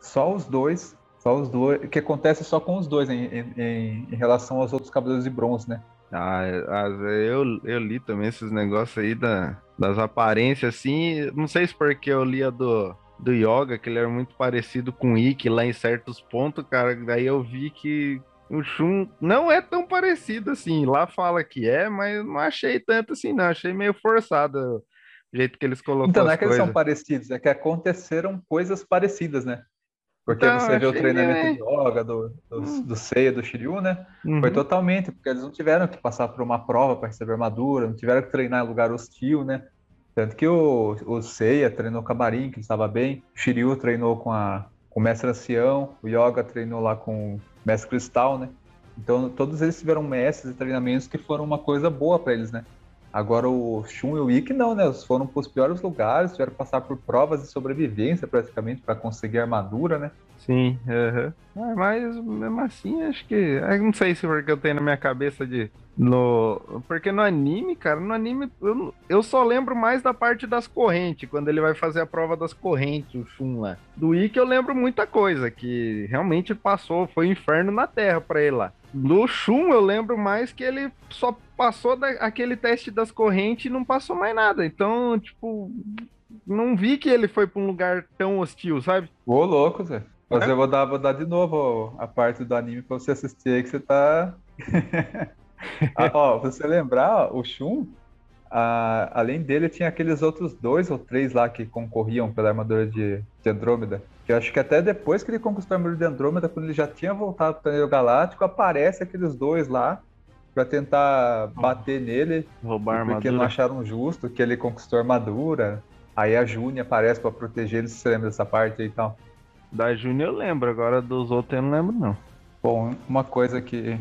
só os dois Só os dois, que acontece só com os dois em, em, em relação aos outros Cavaleiros de Bronze, né?
Ah, eu, eu li também esses negócios aí da, das aparências, assim. Não sei se porque eu lia do, do Yoga, que ele era muito parecido com o Ikki lá em certos pontos, cara. Daí eu vi que o Shun não é tão parecido assim. Lá fala que é, mas não achei tanto assim, não. Achei meio forçado o jeito que eles colocaram.
Então, não é que eles são parecidos, é que aconteceram coisas parecidas, né? Porque então, você vê o treinamento é... de yoga do, do, hum. do Seiya, do Shiryu, né? Uhum. Foi totalmente, porque eles não tiveram que passar por uma prova para receber armadura, não tiveram que treinar em lugar hostil, né? Tanto que o, o Seiya treinou com a Marin, que estava bem, o Shiryu treinou com, a, com o Mestre Ancião, o Yoga treinou lá com o Mestre Cristal, né? Então todos eles tiveram mestres e treinamentos que foram uma coisa boa para eles, né? Agora o Shun e o Ikki não, né? Eles foram para os piores lugares, tiveram que passar por provas de sobrevivência praticamente para conseguir armadura, né?
Sim, uhum. mas mesmo assim, acho que. Eu não sei se porque eu tenho na minha cabeça de. No, porque no anime, cara, no anime eu, eu só lembro mais da parte das correntes, quando ele vai fazer a prova das correntes, o Shun lá. Do Ikki eu lembro muita coisa, que realmente passou, foi um inferno na Terra para ele lá. No Shun eu lembro mais que ele só passou da, aquele teste das correntes e não passou mais nada. Então, tipo, não vi que ele foi para um lugar tão hostil, sabe?
Ô, louco, Zé. Mas é? eu vou dar, vou dar de novo a parte do anime pra você assistir aí que você tá. ah, ó, você lembrar, ó, o Shun, a, além dele, tinha aqueles outros dois ou três lá que concorriam pela armadura de, de Andrômeda. Que acho que até depois que ele conquistou a armadura de Andrômeda, quando ele já tinha voltado para o galáctico, aparece aqueles dois lá para tentar bater nele.
Roubar a
armadura.
Porque
não acharam justo que ele conquistou a armadura. Aí a June aparece para proteger ele, se você lembra dessa parte aí e tal.
Da June eu lembro, agora dos outros eu não lembro não.
Bom, uma coisa que,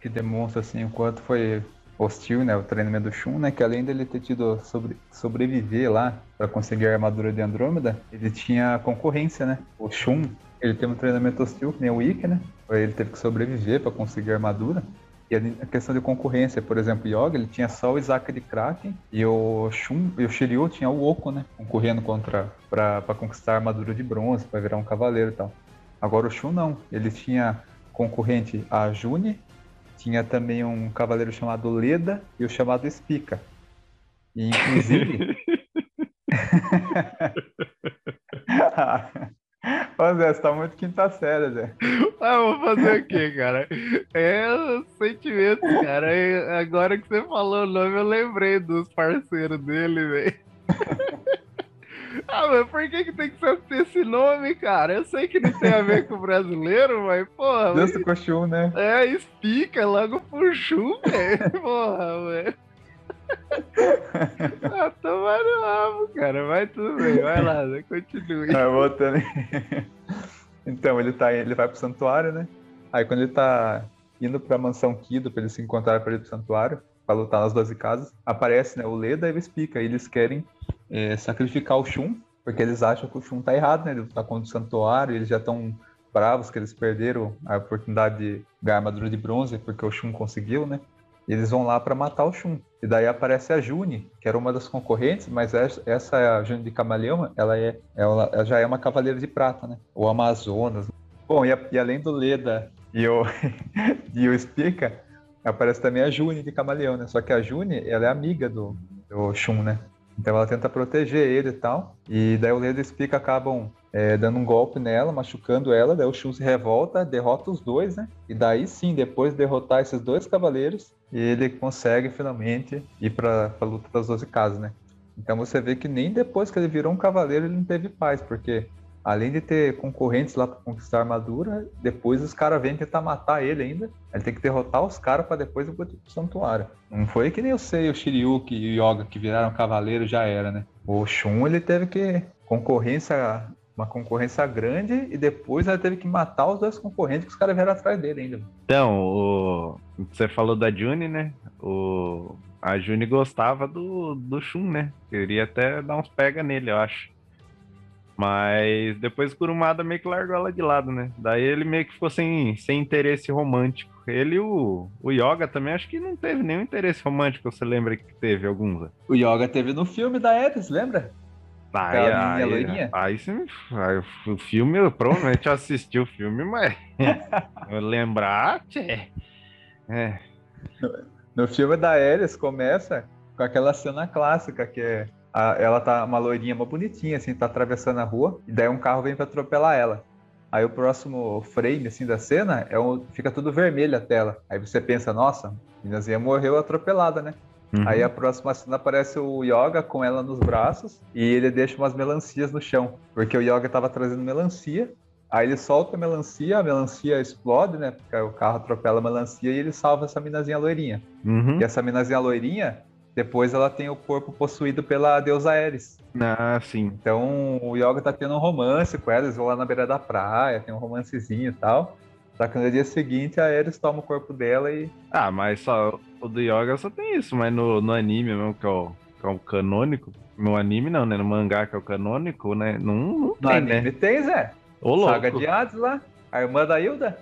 que demonstra assim o quanto foi hostil, né, o treinamento do Shun, né, que além dele ter tido sobre, sobreviver lá para conseguir a armadura de Andrômeda, ele tinha concorrência, né? O Shun, ele teve um treinamento hostil, nem o Ikki, né? Ele teve que sobreviver para conseguir a armadura. E a questão de concorrência, por exemplo, o Yoga, ele tinha só o Isaac de Kraken e o Shun e o Shiryu tinha o Oko, né? Concorrendo contra para conquistar a armadura de bronze, para virar um cavaleiro e tal. Agora o Shun não, ele tinha concorrente a June tinha também um cavaleiro chamado Leda e o chamado Espica. E, inclusive. Ô Zé, você tá muito quinta série, Zé.
Ah, vou fazer o quê, cara? É sentimento, cara. Agora que você falou o nome, eu lembrei dos parceiros dele, velho. Ah, mas por que, que tem que ser esse nome, cara? Eu sei que não tem a ver com o brasileiro, mas, porra.
Deus do coxum, né?
É, explica logo pro Chu, velho. Porra, velho. Ah, tomar no rabo, cara. Vai tudo bem, vai lá, né? continue.
Ah, voltando. então, ele, tá, ele vai pro santuário, né? Aí quando ele tá indo pra mansão Kido, pra ele se encontrar pra ir pro santuário, pra lutar nas 12 casas, aparece né, o Leda e o Spica. E eles querem é, sacrificar o Shun, porque eles acham que o Shun tá errado, né? Ele tá contra o santuário, eles já estão bravos que eles perderam a oportunidade de ganhar armadura de bronze, porque o Shun conseguiu, né? Eles vão lá para matar o Shun. E daí aparece a June, que era uma das concorrentes, mas essa é a June de Camaleão, ela, é, ela, ela, já é uma cavaleira de prata, né? O Amazonas. Bom, e, a, e além do Leda e o, e o Spica, aparece também a June de Camaleão, né? Só que a June, ela é amiga do, do Shun, né? Então ela tenta proteger ele e tal. E daí o Leda e o Spica acabam é, dando um golpe nela, machucando ela. Daí o Shun se revolta, derrota os dois, né? E daí sim, depois de derrotar esses dois cavaleiros, ele consegue finalmente ir para a luta das 12 casas, né? Então você vê que nem depois que ele virou um cavaleiro ele não teve paz, porque além de ter concorrentes lá para conquistar a armadura, depois os caras vêm tentar matar ele ainda. Ele tem que derrotar os caras para depois ir pro santuário. Não foi que nem o Sei, o Shiryu e o Yoga que viraram cavaleiro já era, né? O Shun ele teve que concorrência uma concorrência grande e depois ele teve que matar os dois concorrentes que os caras vieram atrás dele ainda.
Então, o... você falou da June, né? O... A June gostava do, do Shun, né? Queria até dar uns pega nele, eu acho. Mas depois o Kurumada meio que largou ela de lado, né? Daí ele meio que ficou sem, sem interesse romântico. Ele e o, o Yoga também acho que não teve nenhum interesse romântico, você lembra que teve alguns?
O Yoga teve no filme da Eris, lembra?
Aí, aí,
loirinha?
aí, aí o filme, eu provavelmente assisti o filme, mas eu lembrar, tchê. É,
No filme da Alice começa com aquela cena clássica que é a- ela tá uma loirinha, uma bonitinha, assim, tá atravessando a rua, e daí um carro vem pra atropelar ela. Aí o próximo frame, assim, da cena, é um, fica tudo vermelho a tela. Aí você pensa, nossa, a meninazinha morreu atropelada, né?
Uhum.
Aí a próxima cena aparece o Yoga com ela nos braços e ele deixa umas melancias no chão, porque o Yoga tava trazendo melancia. Aí ele solta a melancia, a melancia explode, né? Porque o carro atropela a melancia e ele salva essa minazinha loirinha.
Uhum.
E essa minazinha loirinha, depois ela tem o corpo possuído pela deusa Ares.
Ah, sim.
Então o Yoga tá tendo um romance com ela, eles vão lá na beira da praia, tem um romancezinho e tal. Só que no dia seguinte a Ares toma o corpo dela e.
Ah, mas só o do Yoga só tem isso, mas no, no anime mesmo, que é, o, que é o canônico. No anime não, né? No mangá que é o canônico, né? Não, não
No
tem,
anime
né?
tem, Zé.
Ô, louco.
Saga de Hades lá, a irmã da Hilda.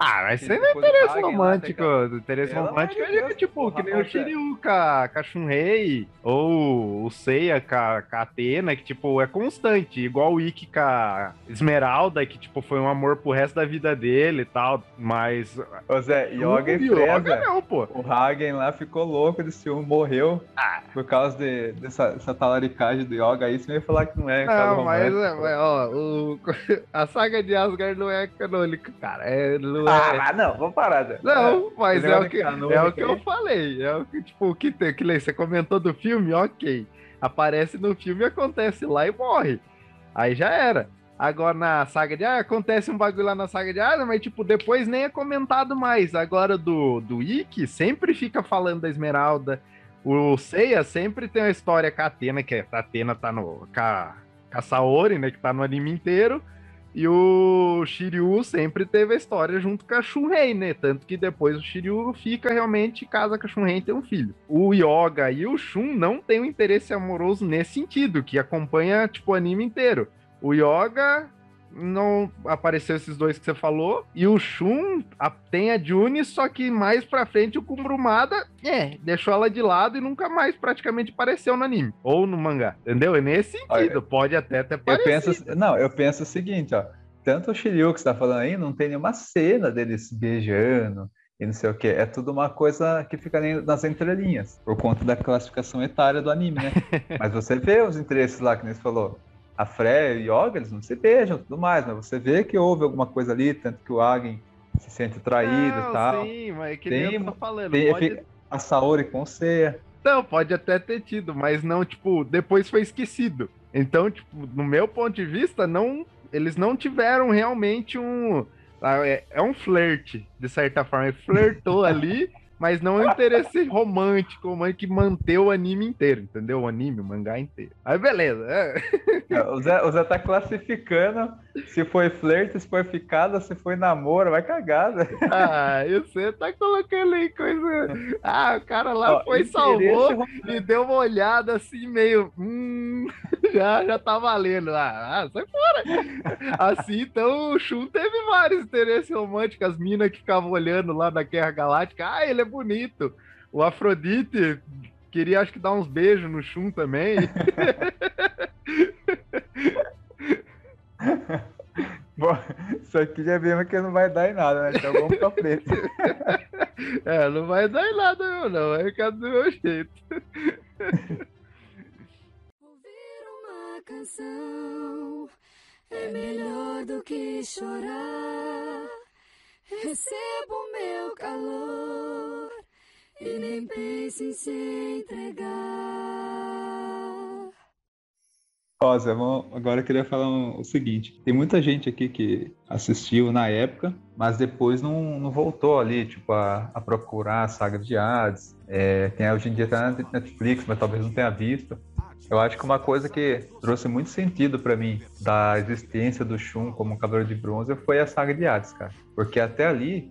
Ah, mas isso aí não é interesse
lá,
romântico.
tem
Interesse
Pelo
romântico
amor de
é
Deus,
tipo,
porra,
que nem o
Rafa.
Shiryu com a, com a Shunrei, ou o Seiya com a, com a Atena, que tipo, é constante. Igual o Ikki com a Esmeralda, que tipo, foi um amor pro resto da vida dele e tal. Mas.
Ô Zé, Yoga e
Yoga
Freza.
não, pô.
O Hagen lá ficou louco de ciúme, morreu
Ah.
por causa de, dessa, dessa talaricagem do Yoga aí. Você me ia falar que não é
Não, mas,
romântico.
é, mas, ó, o- a saga de Asgard não é canônica, cara. É, não é.
Ah, não, vamos parar, Zé.
Não, mas
esse
é
negócio
o que, é o que eu falei. É o que, tipo, o que, tem- que você comentou do filme, ok. Aparece no filme, acontece lá e morre. Aí já era. Agora na saga de ah, acontece um bagulho lá na saga de ah, mas tipo, depois nem é comentado mais. Agora do, do Ikki sempre fica falando da Esmeralda. O Seiya sempre tem uma história com a Atena, que a Atena tá no. Com a, com a Saori, né? Que tá no anime inteiro. E o Shiryu sempre teve a história junto com a Shunrei, né? Tanto que depois o Shiryu fica realmente casa com a Shunrei e tem um filho. O Yoga e o Shun não têm um interesse amoroso nesse sentido, que acompanha, tipo, o anime inteiro. O Yoga não apareceu esses dois que você falou. E o Shun a- tem a June, só que mais pra frente o Kumbrumada, é, deixou ela de lado e nunca mais praticamente apareceu no anime. Ou no mangá, entendeu? É nesse sentido. Pode até ter
Eu
parecido.
penso, não, eu penso o seguinte, ó. Tanto o Shiryu que você tá falando aí, não tem nenhuma cena deles beijando e não sei o que. É tudo uma coisa que fica nas entrelinhas, por conta da classificação etária do anime, né? mas você vê os interesses lá, que nem você falou. A Freya e Yoga, eles não se beijam e tudo mais, mas você vê que houve alguma coisa ali, tanto que o Hagen se sente traído
Não,
e tal.
Sim, mas é que
Tem-
nem eu tô falando.
Tem-
pode...
A Saori com Seiya.
Não, pode até ter tido, mas não, tipo, depois foi esquecido. Então, tipo, no meu ponto de vista, não, eles não tiveram realmente um. ah, É, é um flerte, de certa forma. Ele flertou ali, mas não é um interesse romântico, romântico que manter o anime inteiro, entendeu? O anime, o mangá inteiro. Aí beleza. é.
O Zé, o Zé tá classificando se foi flerte, se foi ficada, se foi namoro, vai cagada.
Ah, e você tá colocando aí coisa. Ah, o cara lá
Ó,
foi, salvou. e deu uma olhada assim, meio. Hum, já, já tá valendo. Ah, ah, sai fora. Assim, então o Shun teve vários interesses românticos. As minas que ficavam olhando lá na Guerra Galáctica. Ah, ele é bonito. O Afrodite queria, acho que, dar uns beijos no Shun também.
Bom, isso aqui já vimos que não vai dar em nada, né? Então vamos pra frente.
É, não vai dar em nada, meu, não. Vai ficar do meu jeito.
Ouvir uma canção é melhor do que chorar. Recebo o meu calor e nem pense em se entregar.
Zé, vamos- agora eu queria falar o seguinte: tem muita gente aqui que assistiu na época, mas depois não, não voltou ali, tipo, a, a procurar a saga de Hades. É, tem hoje em dia tá na Netflix, mas talvez não tenha visto. Eu acho que uma coisa que trouxe muito sentido pra mim da existência do Shun como Cavaleiro de Bronze foi a saga de Hades, cara. Porque até ali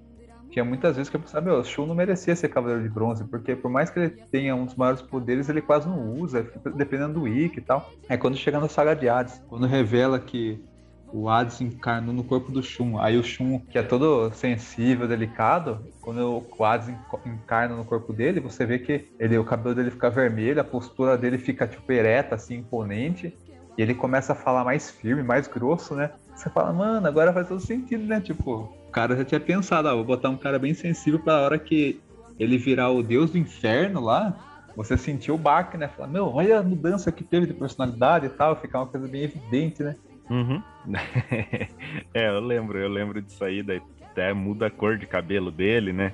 tinha muitas vezes que eu pensava, meu, o Shun não merecia ser Cavaleiro de Bronze, porque por mais que ele tenha um dos maiores poderes, ele quase não usa, dependendo do Ikki e tal. É quando chega na saga de Hades, quando revela que o Hades encarnou no corpo do Shun. Aí o Shun, que é todo sensível, delicado, quando o Hades encarna no corpo dele, você vê que ele, o cabelo dele fica vermelho, a postura dele fica tipo ereta, assim, imponente. E ele começa a falar mais firme, mais grosso, né? Você fala, mano, agora faz todo sentido, né? Tipo, o cara já tinha pensado, ó, vou botar um cara bem sensível pra hora que ele virar o deus do inferno lá, você sentiu o baque, né? Falar, meu, olha a mudança que teve de personalidade e tal, ficar uma coisa bem evidente, né?
Uhum. é, eu lembro, eu lembro disso aí, daí até muda a cor de cabelo dele, né?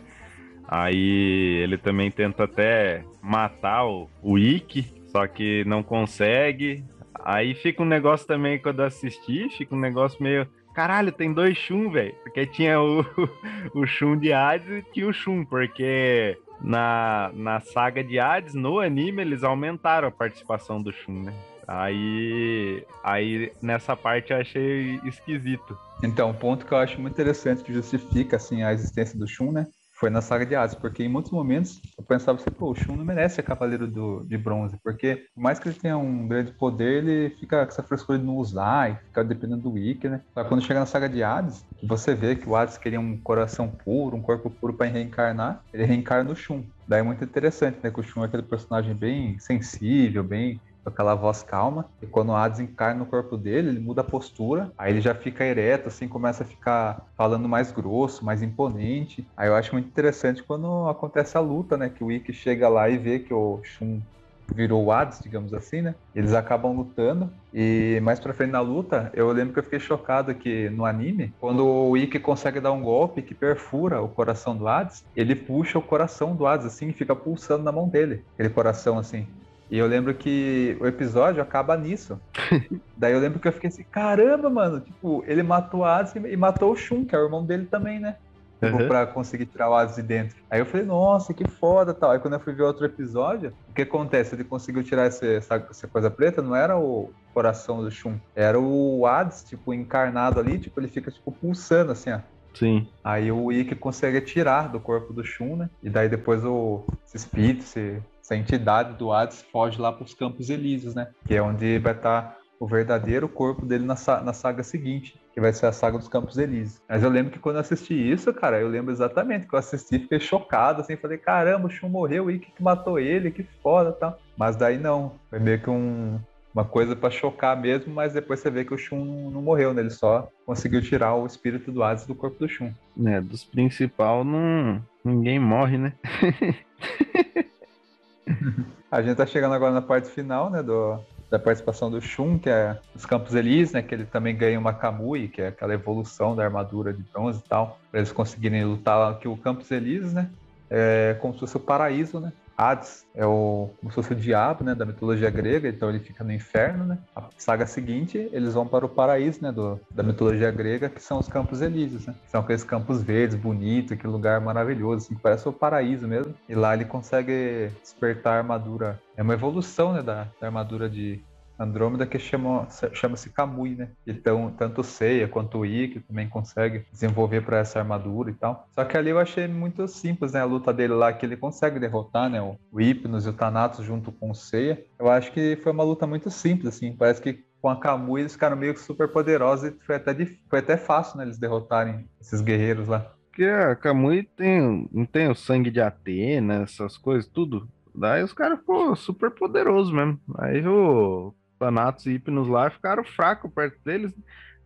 Aí ele também tenta até matar o, o Ikki, só que não consegue. Aí fica um negócio também, quando eu assisti, fica um negócio meio. Caralho, tem dois Shun, velho. Porque tinha o, o Shun de Hades e tinha o Shun, porque na, na saga de Hades, no anime, eles aumentaram a participação do Shun, né? Aí, aí nessa parte eu achei esquisito.
Então, um ponto que eu acho muito interessante que justifica assim a existência do Shun, né? Foi na saga de Hades, porque em muitos momentos eu pensava assim, pô, o Shun não merece ser cavaleiro do, de bronze, porque por mais que ele tenha um grande poder, ele fica com essa frescura de não usar e fica dependendo do Wiki, né? Só quando chega na saga de Hades, você vê que o Hades queria um coração puro, um corpo puro para reencarnar, ele reencarna no Shun. Daí é muito interessante, né? Que o Shun é aquele personagem bem sensível, bem com aquela voz calma. E quando o Hades encarna no corpo dele, ele muda a postura. Aí ele já fica ereto, assim, começa a ficar falando mais grosso, mais imponente. Aí eu acho muito interessante quando acontece a luta, né? Que o Ikki chega lá e vê que o Shun virou o Hades, digamos assim, né? Eles acabam lutando e mais pra frente na luta, eu lembro que eu fiquei chocado que no anime, quando o Ikki consegue dar um golpe que perfura o coração do Hades, ele puxa o coração do Hades assim e fica pulsando na mão dele, aquele coração assim. E eu lembro que o episódio acaba nisso. Daí eu lembro que eu fiquei assim, caramba, mano, tipo, ele matou o Hades e matou o Shun, que é o irmão dele também, né? Tipo, uhum. pra conseguir tirar o Hades de dentro. Aí eu falei, nossa, que foda tal. Aí quando eu fui ver outro episódio, o que acontece? Ele conseguiu tirar essa, essa coisa preta, não era o coração do Shun, era o Hades, tipo, encarnado ali, tipo, ele fica, tipo, pulsando assim, ó.
Sim.
Aí o Ikki consegue tirar do corpo do Shun, né? E daí depois o esse espírito, esse, essa entidade do Hades foge lá para os Campos Elíseos, né? Que é onde vai estar tá o verdadeiro corpo dele na, na saga seguinte, que vai ser a saga dos Campos Elíseos. Mas eu lembro que quando eu assisti isso, cara, eu lembro exatamente que eu assisti, fiquei chocado, assim, falei, caramba, o Shun morreu, o Ikki que matou ele, que foda, tal. Mas daí não, foi meio que um, uma coisa para chocar mesmo, mas depois você vê que o Shun não morreu, né? Ele só conseguiu tirar o espírito do Hades do corpo do Shun.
É, dos principal não ninguém morre, né?
A gente tá chegando agora na parte final, né, do, da participação do Shun, que é os Campos Elíseos, né, que ele também ganha uma Kamui, que é aquela evolução da armadura de bronze e tal, para eles conseguirem lutar lá, que o Campos Elíseos, né, é como se fosse o paraíso, né, Hades é o, como se fosse o diabo, né, da mitologia grega, então ele fica no inferno, né? A saga seguinte, eles vão para o paraíso, né, do, da mitologia grega, que são os Campos Elíseos, né? São aqueles campos verdes, bonitos, aquele lugar maravilhoso, assim, que parece o paraíso mesmo. E lá ele consegue despertar a armadura. É uma evolução, né, da, da armadura de Andrômeda que chama-se chama Kamui, né? Então, tanto o Seiya quanto o Ikki também consegue desenvolver para essa armadura e tal. Só que ali eu achei muito simples, né? A luta dele lá, que ele consegue derrotar, né? O, Hypnos e o Thanatos junto com o Seiya. Eu acho que foi uma luta muito simples, assim. Parece que com a Kamui eles ficaram meio que super poderosos e foi até, foi até fácil, né? Eles derrotarem esses guerreiros lá.
Porque a Kamui tem, não tem o sangue de Atena, essas coisas, tudo. Daí os caras ficou super poderoso mesmo. Aí o Thanatos e Hipnos lá ficaram fracos perto deles.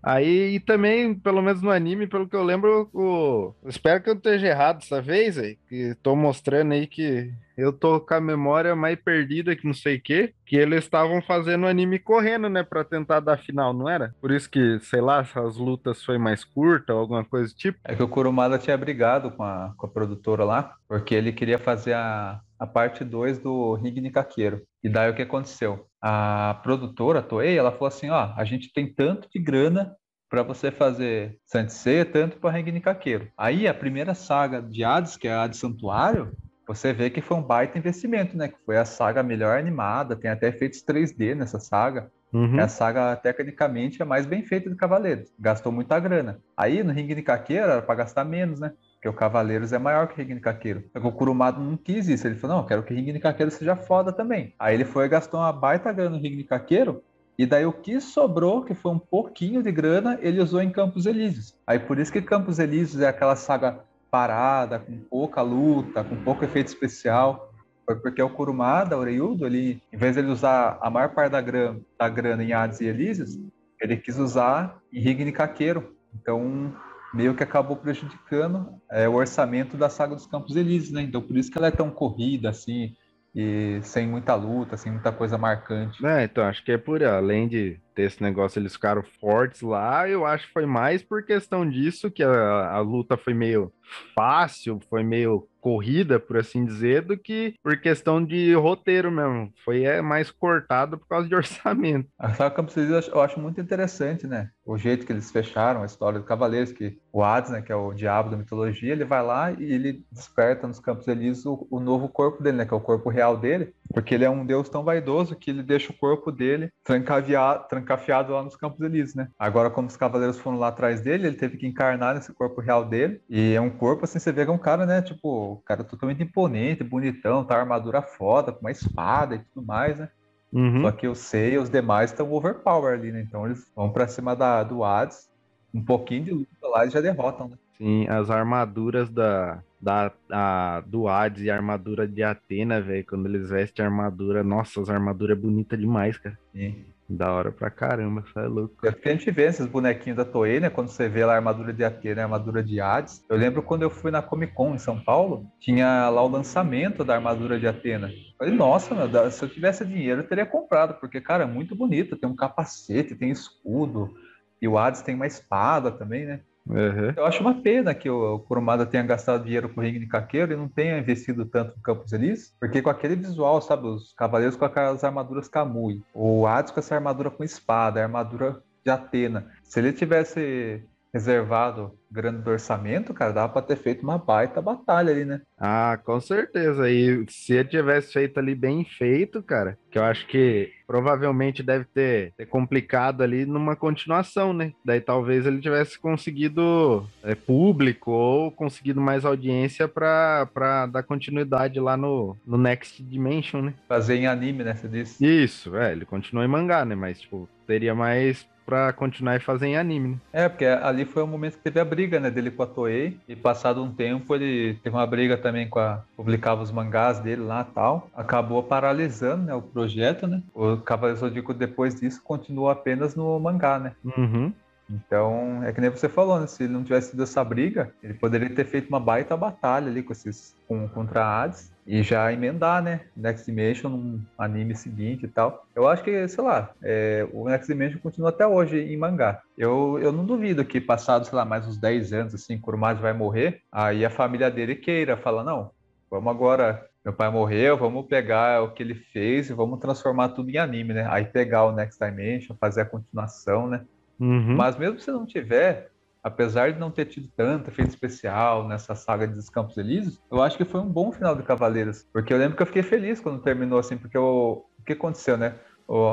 Aí, e também, pelo menos no anime, pelo que eu lembro, o... espero que eu esteja errado dessa vez, aí, que tô mostrando aí que eu tô com a memória mais perdida que não sei o que, que eles estavam fazendo o anime correndo, né, para tentar dar final, não era? Por isso que, sei lá, as lutas foi mais curta ou alguma coisa do tipo.
É que o Kurumada tinha brigado com a, com a produtora lá, porque ele queria fazer a, a parte 2 do Rig Kakeiro. E daí o que aconteceu? A produtora, a Toei, ela falou assim, ó, a gente tem tanto de grana para você fazer Santisei, tanto para Rig Kakeiro. Aí a primeira saga de Hades, que é a Hades Santuário, você vê que foi um baita investimento, né? Que foi a saga melhor animada, tem até efeitos 3D nessa saga. Uhum. É a saga, tecnicamente, é mais bem feita do Cavaleiros. Gastou muita grana. Aí, no Ring de Kakeiro, era para gastar menos, né? Porque o Cavaleiros é maior que o Ring Kakeiro. Só que o Kurumado não quis isso. Ele falou, não, quero que o Ring Kakeiro seja foda também. Aí ele foi e gastou uma baita grana no Ring Kakeiro. E daí o que sobrou, que foi um pouquinho de grana, ele usou em Campos Elíseos. Aí por isso que Campos Elíseos é aquela saga parada, com pouca luta, com pouco efeito especial Foi porque o Kurumada, o Reiudo, ele, em vez de ele usar a maior parte da grana, da grana em Hades e Elísios, ele quis usar em Rigni Kakeiro. Então, meio que acabou prejudicando é, o orçamento da saga dos Campos Elíseos, né? Então, por isso que ela é tão corrida, assim, e sem muita luta, sem muita coisa marcante.
É, então acho que é por além de ter esse negócio, eles ficaram fortes lá, eu acho que foi mais por questão disso que a, a luta foi meio fácil, foi meio corrida, por assim dizer, do que por questão de roteiro mesmo. Foi é, mais cortado por causa de orçamento.
A Campos eu acho muito interessante, né? O jeito que eles fecharam a história do Cavaleiros, que o Hades, né, que é o diabo da mitologia, ele vai lá e ele desperta nos Campos Elíseos o, o novo corpo dele, né, que é o corpo real dele, porque ele é um deus tão vaidoso que ele deixa o corpo dele trancafiado, lá nos Campos Elíseos, né? Agora, como os Cavaleiros foram lá atrás dele, ele teve que encarnar nesse corpo real dele, e é um corpo, assim, você vê que é um cara, né, tipo, cara totalmente imponente, bonitão, tá armadura foda, com uma espada e tudo mais, né?
Uhum.
Só que o Sei os demais estão overpower ali, né? Então eles vão pra cima da, do Hades, um pouquinho de luta lá e já derrotam, né?
Sim, as armaduras da, da, a, do Hades e a armadura de Atena, velho, quando eles vestem a armadura, nossa, as armaduras é bonita demais, cara.
Sim.
Da hora pra caramba, isso é louco.
É porque a gente vê esses bonequinhos da Toei, né? Quando você vê lá a armadura de Atena, a armadura de Hades. Eu lembro quando eu fui na Comic Con em São Paulo, tinha lá o lançamento da armadura de Atena. Eu falei, nossa, meu, se eu tivesse dinheiro, eu teria comprado, porque, cara, é muito bonito. Tem um capacete, tem escudo, e o Hades tem uma espada também, né?
Uhum.
Eu acho uma pena que o Kurumada tenha gastado dinheiro com o ringue de caqueiro e não tenha investido tanto no Campos Elíseos, porque com aquele visual, sabe, os cavaleiros com aquelas armaduras Kamui, o Hades com essa armadura com espada, a armadura de Atena. Se ele tivesse reservado grande do orçamento, cara, dava pra ter feito uma baita batalha ali, né?
Ah, com certeza. E se ele tivesse feito ali bem feito, cara, que eu acho que provavelmente deve ter, ter complicado ali numa continuação, né? Daí talvez ele tivesse conseguido é, público ou conseguido mais audiência pra, pra dar continuidade lá no, no Next Dimension, né?
Fazer em anime, né? Você disse.
Isso, é, ele continua em mangá, né? Mas, tipo, teria mais pra continuar e fazer em anime, né?
É, porque ali foi o momento que teve a briga, né, dele com a Toei, e passado um tempo ele teve uma briga também com a... publicava os mangás dele lá e tal, acabou paralisando, né, o projeto, né, o Cavaleiro Zodíaco depois disso continuou apenas no mangá, né.
Uhum.
Então, é que nem você falou, né? Se ele não tivesse tido essa briga, ele poderia ter feito uma baita batalha ali com esses com, contra a Hades e já emendar, né? Next Dimension num anime seguinte e tal. Eu acho que, sei lá, é, o Next Dimension continua até hoje em mangá. Eu, eu não duvido que, passado, sei lá, mais uns 10 anos, assim, Kurumada vai morrer, aí a família dele queira, fala, não, vamos agora meu pai morreu, vamos pegar o que ele fez e vamos transformar tudo em anime, né? Aí pegar o Next Dimension, fazer a continuação, né?
Uhum.
Mas mesmo se não tiver, apesar de não ter tido tanto efeito especial nessa saga dos Campos Elíseos, eu acho que foi um bom final de Cavaleiros. Porque eu lembro que eu fiquei feliz quando terminou assim, porque o, o que aconteceu, né?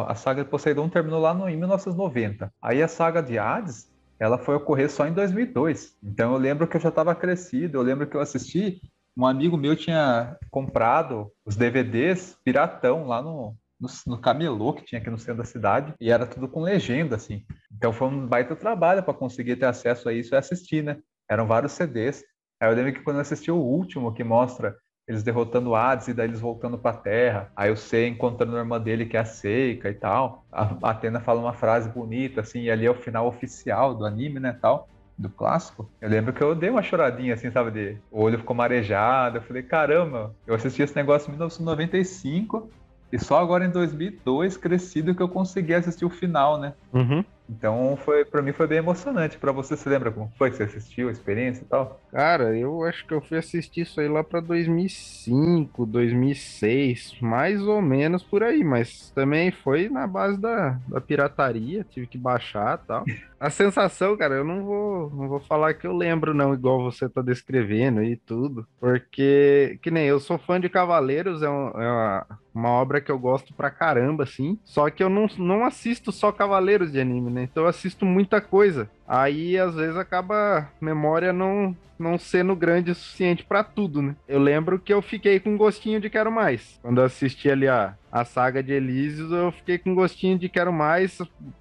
A saga de Poseidon terminou lá no, em 1990. Aí a saga de Hades, ela foi ocorrer só em 2002. Então eu lembro que eu já estava crescido, eu lembro que eu assisti, um amigo meu tinha comprado os DVDs piratão lá no, no, no camelô que tinha aqui no centro da cidade e era tudo com legenda, assim. Então foi um baita trabalho para conseguir ter acesso a isso e assistir, né? Eram vários CDs. Aí eu lembro que quando eu assisti o último, que mostra eles derrotando o Hades e daí eles voltando para a Terra. Aí o Sei encontrando a irmã dele, que é a Seika e tal. A Atena fala uma frase bonita, assim, e ali é o final oficial do anime, né, tal. Do clássico, eu lembro que eu dei uma choradinha assim, sabe? De... O olho ficou marejado. Eu falei, caramba, eu assisti esse negócio em 1995 e só agora em 2002, crescido, que eu consegui assistir o final, né?
Uhum.
Então, foi para mim foi bem emocionante. Para você, se lembra como foi que você assistiu, a experiência e tal?
Cara, eu acho que eu fui assistir isso aí lá pra 2005, 2006, mais ou menos por aí, mas também foi na base da, da pirataria, tive que baixar e tal. A sensação, cara, eu não vou, não vou falar que eu lembro, não, igual você tá descrevendo e tudo, porque, que nem eu sou fã de Cavaleiros, é, um- é uma, uma obra que eu gosto pra caramba, assim, só que eu não, não assisto só Cavaleiros de anime, né? Então eu assisto muita coisa. Aí, às vezes, acaba a memória não, não sendo grande o suficiente pra tudo, né? Eu lembro que eu fiquei com gostinho de quero mais. Quando eu assisti ali a, a saga de Elísios, eu fiquei com gostinho de quero mais.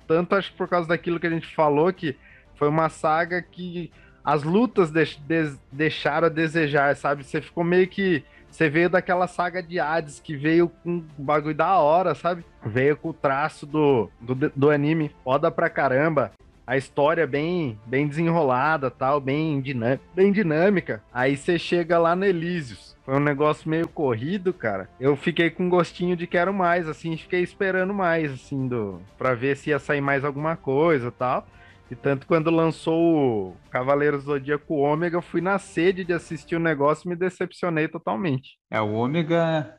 Tanto acho que por causa daquilo que a gente falou, que foi uma saga que as lutas deix- des- deixaram a desejar, sabe? Você ficou meio que você veio daquela saga de Hades que veio com bagulho da hora, sabe? Veio com o traço do, do, do anime foda pra caramba. A história bem, bem desenrolada, tal, bem, dinâmica, bem dinâmica. Aí você chega lá no Elísios. Foi um negócio meio corrido, cara. Eu fiquei com gostinho de quero mais, assim, fiquei esperando mais, assim, do, pra ver se ia sair mais alguma coisa tal. E tanto quando lançou o Cavaleiro Zodíaco Ômega, fui na sede de assistir o negócio e me decepcionei totalmente.
É, o Ômega.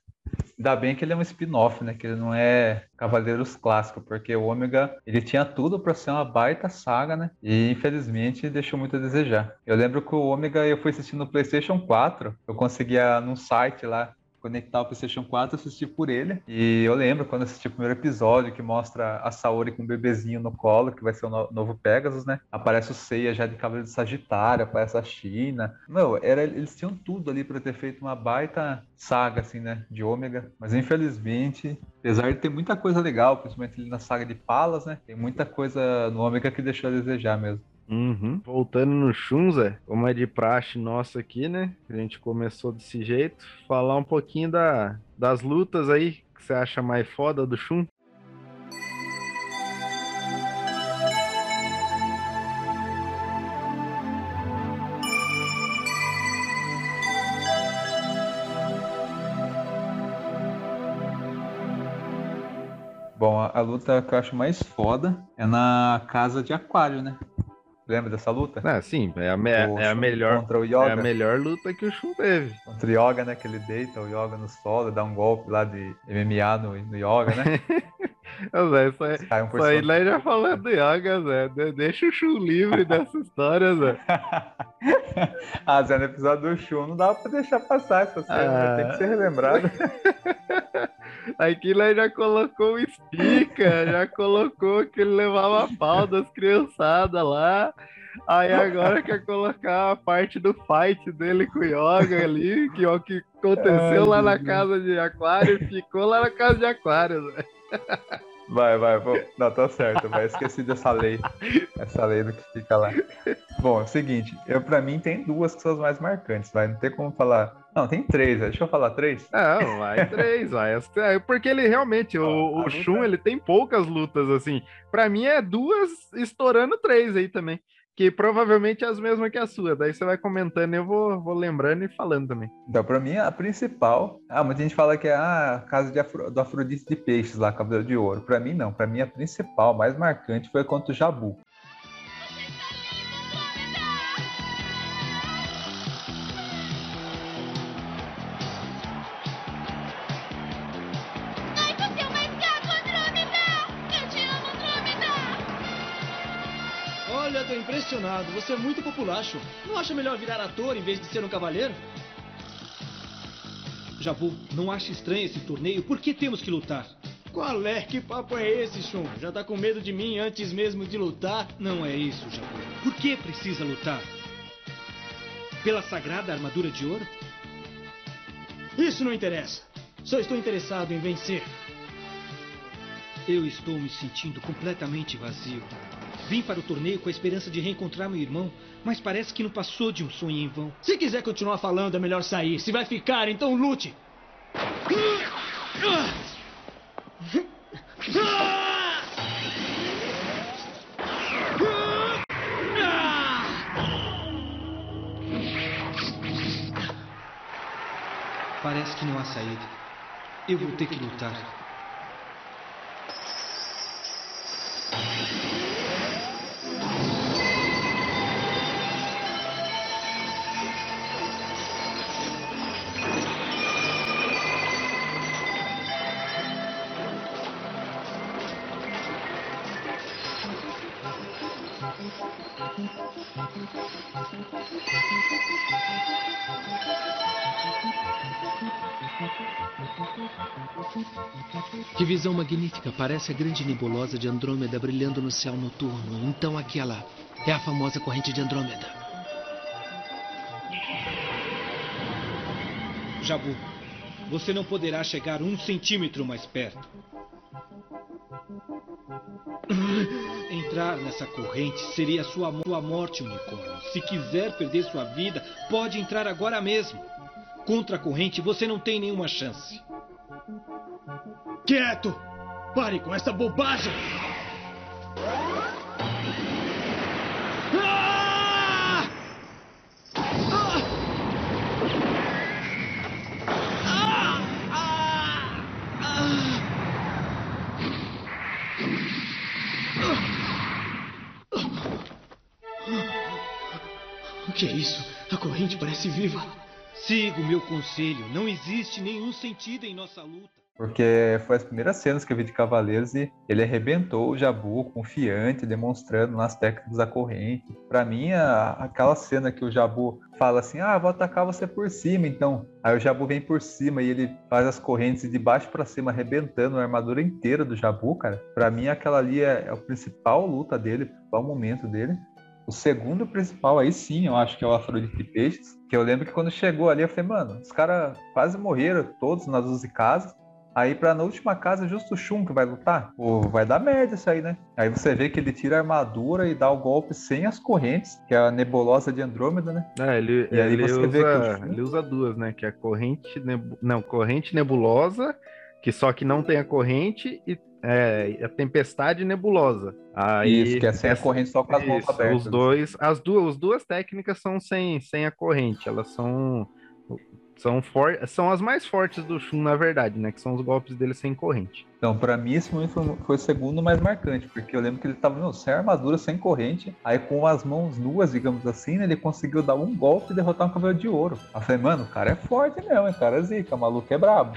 Ainda bem que ele é um spin-off, né? Que ele não é Cavaleiros clássico, porque o Ômega ele tinha tudo para ser uma baita saga, né? E infelizmente deixou muito a desejar. Eu lembro que o Ômega eu fui assistindo no PlayStation 4, eu conseguia num site lá conectar o PlayStation 4 e assistir por ele. E eu lembro quando assisti o primeiro episódio que mostra a Saori com um bebezinho no colo, que vai ser o no novo Pegasus, né? Aparece o Seiya já de cabelo de Sagitário, aparece a China. Meu, era, eles tinham tudo ali para ter feito uma baita saga, assim, né? De Ômega. Mas infelizmente, apesar de ter muita coisa legal, principalmente ali na saga de Palas, né? Tem muita coisa no Ômega que deixou a desejar mesmo.
Uhum. Voltando no Shunza, como é de praxe nossa aqui, né? A gente começou desse jeito. Falar um pouquinho da, das lutas aí, que você acha mais foda do Shun?
Bom, a, a luta que eu acho mais foda é na casa de Aquário, né? Lembra dessa luta?
Ah, sim, é a, me é a melhor
contra o Yoga.
é a melhor luta que o Shun teve.
Contra o Yoga, né? Que ele deita o Yoga no solo, dá um golpe lá de MMA no, no Yoga, né?
Zé, isso aí,
Cai um
aí nós já falando do Yoga, Zé. De- Deixa o Shun livre dessa história, Zé.
ah, Zé, no episódio do Shun não dá pra deixar passar essa cena,
Ah.
tem que ser relembrado.
Aqui nós já colocou o Spica, já colocou que ele levava pau das criançadas lá. Aí agora quer colocar a parte do fight dele com o Yoga ali, que é o que aconteceu
Ai,
lá na casa de Aquário, ficou lá na casa de Aquário, Zé.
Vai, vai, vou... não, tá certo, vai, esqueci dessa lei, essa lei do que fica lá. Bom, é o seguinte, eu, pra mim tem duas que são as mais marcantes, vai, não tem como falar, não, tem três, deixa eu falar três?
Não, vai três, vai. É, Porque ele realmente, o, o
luta-
Shun, ele tem poucas lutas, assim. Pra mim é duas estourando três aí também. Que provavelmente é as mesmas que a sua. Daí você vai comentando e eu vou, vou lembrando e falando também.
Então, pra mim, a principal. Ah, muita gente fala que é ah, a casa de Afro- do Afrodite de Peixes lá, Cabelo de Ouro. Pra mim, não. Pra mim, a principal, mais marcante, foi contra o Jabu.
Impressionado. Você é muito populacho. Não acha melhor virar ator em vez de ser um cavaleiro? Jabu, não acha estranho esse torneio? Por que temos que lutar? Qual é? Que papo é esse, Shun? Já tá com medo de mim antes mesmo de lutar? Não é isso, Jabu. Por que precisa lutar? Pela sagrada armadura de ouro? Isso não interessa. Só estou interessado em vencer. Eu estou me sentindo completamente vazio. Vim para o torneio com a esperança de reencontrar meu irmão, mas parece que não passou de um sonho em vão. Se quiser continuar falando, é melhor sair. Se vai ficar, então lute. Parece que não há saída. Eu vou ter que lutar. Visão magnífica! Parece a grande nebulosa de Andrômeda brilhando no céu noturno. Então aquela é a famosa corrente de Andrômeda. Jabu, você não poderá chegar um centímetro mais perto. Entrar nessa corrente seria sua, sua morte, unicórnio. Se quiser perder sua vida, pode entrar agora mesmo. Contra a corrente você não tem nenhuma chance. Quieto! Pare com essa bobagem! O que é isso? A corrente parece viva. Siga o meu conselho. Não existe nenhum sentido em nossa luta.
Porque foi as primeiras cenas que eu vi de Cavaleiros e ele arrebentou o Jabu confiante, demonstrando nas técnicas da corrente. Para mim, a, aquela cena que o Jabu fala assim: Ah, vou atacar você por cima, então. Aí o Jabu vem por cima e ele faz as correntes de baixo para cima, arrebentando a armadura inteira do Jabu, cara. Para mim, aquela ali é, é a principal luta dele, o principal momento dele. O segundo principal, aí sim, eu acho que é o Afrodite Peixes. Que eu lembro que quando chegou ali, eu falei, mano, os caras quase morreram todos nas 12 casas. Aí pra na última casa, justo o Shun que vai lutar. Pô, vai dar merda isso aí, né? Aí você vê que ele tira a armadura e dá o golpe sem as correntes, que é a nebulosa de Andrômeda, né?
É, ele,
E aí
ele,
você vê que
usa,
Shun-
ele usa duas, né? Que é a corrente, nebu... não, corrente nebulosa, que só que não tem a corrente, e é, a tempestade nebulosa. Aí,
Isso, que é sem a
essa-
corrente só com as mãos
Isso,
abertas.
Os dois, as duas, as duas técnicas são sem, sem a corrente, elas são são, for, são as mais fortes do Shun, na verdade, né? Que são os golpes dele sem corrente.
Então, pra mim, esse momento foi, foi o segundo mais marcante, porque eu lembro que ele tava sem armadura, sem corrente, aí com as mãos nuas, digamos assim, né, ele conseguiu dar um golpe e derrotar um cavaleiro de ouro. Aí eu falei, mano, o cara é forte mesmo, hein, o cara é zica, o maluco é brabo.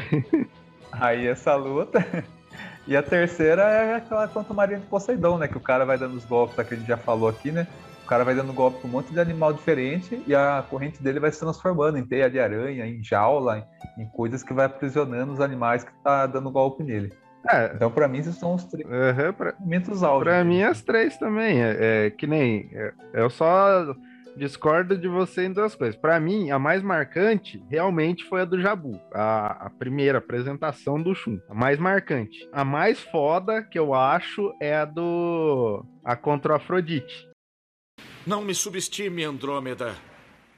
aí essa luta. E a terceira é aquela contra o Marinha de Poseidon, né? Que o cara vai dando os golpes, que a gente já falou aqui, né? O cara vai dando golpe com um monte de animal diferente e a corrente dele vai se transformando em teia de aranha, em jaula, em, em coisas que vai aprisionando os animais que tá dando golpe nele.
É,
Então, pra mim, esses são os três
aham, pra,
momentos áureos.
pra mim as três também. É, é que nem. é, eu só discordo de você em duas coisas. Pra mim, a mais marcante realmente foi a do Jabu. A, a primeira apresentação do Shun. A mais marcante. A mais foda que eu acho é a do. A contra o Afrodite.
Não me subestime, Andrômeda.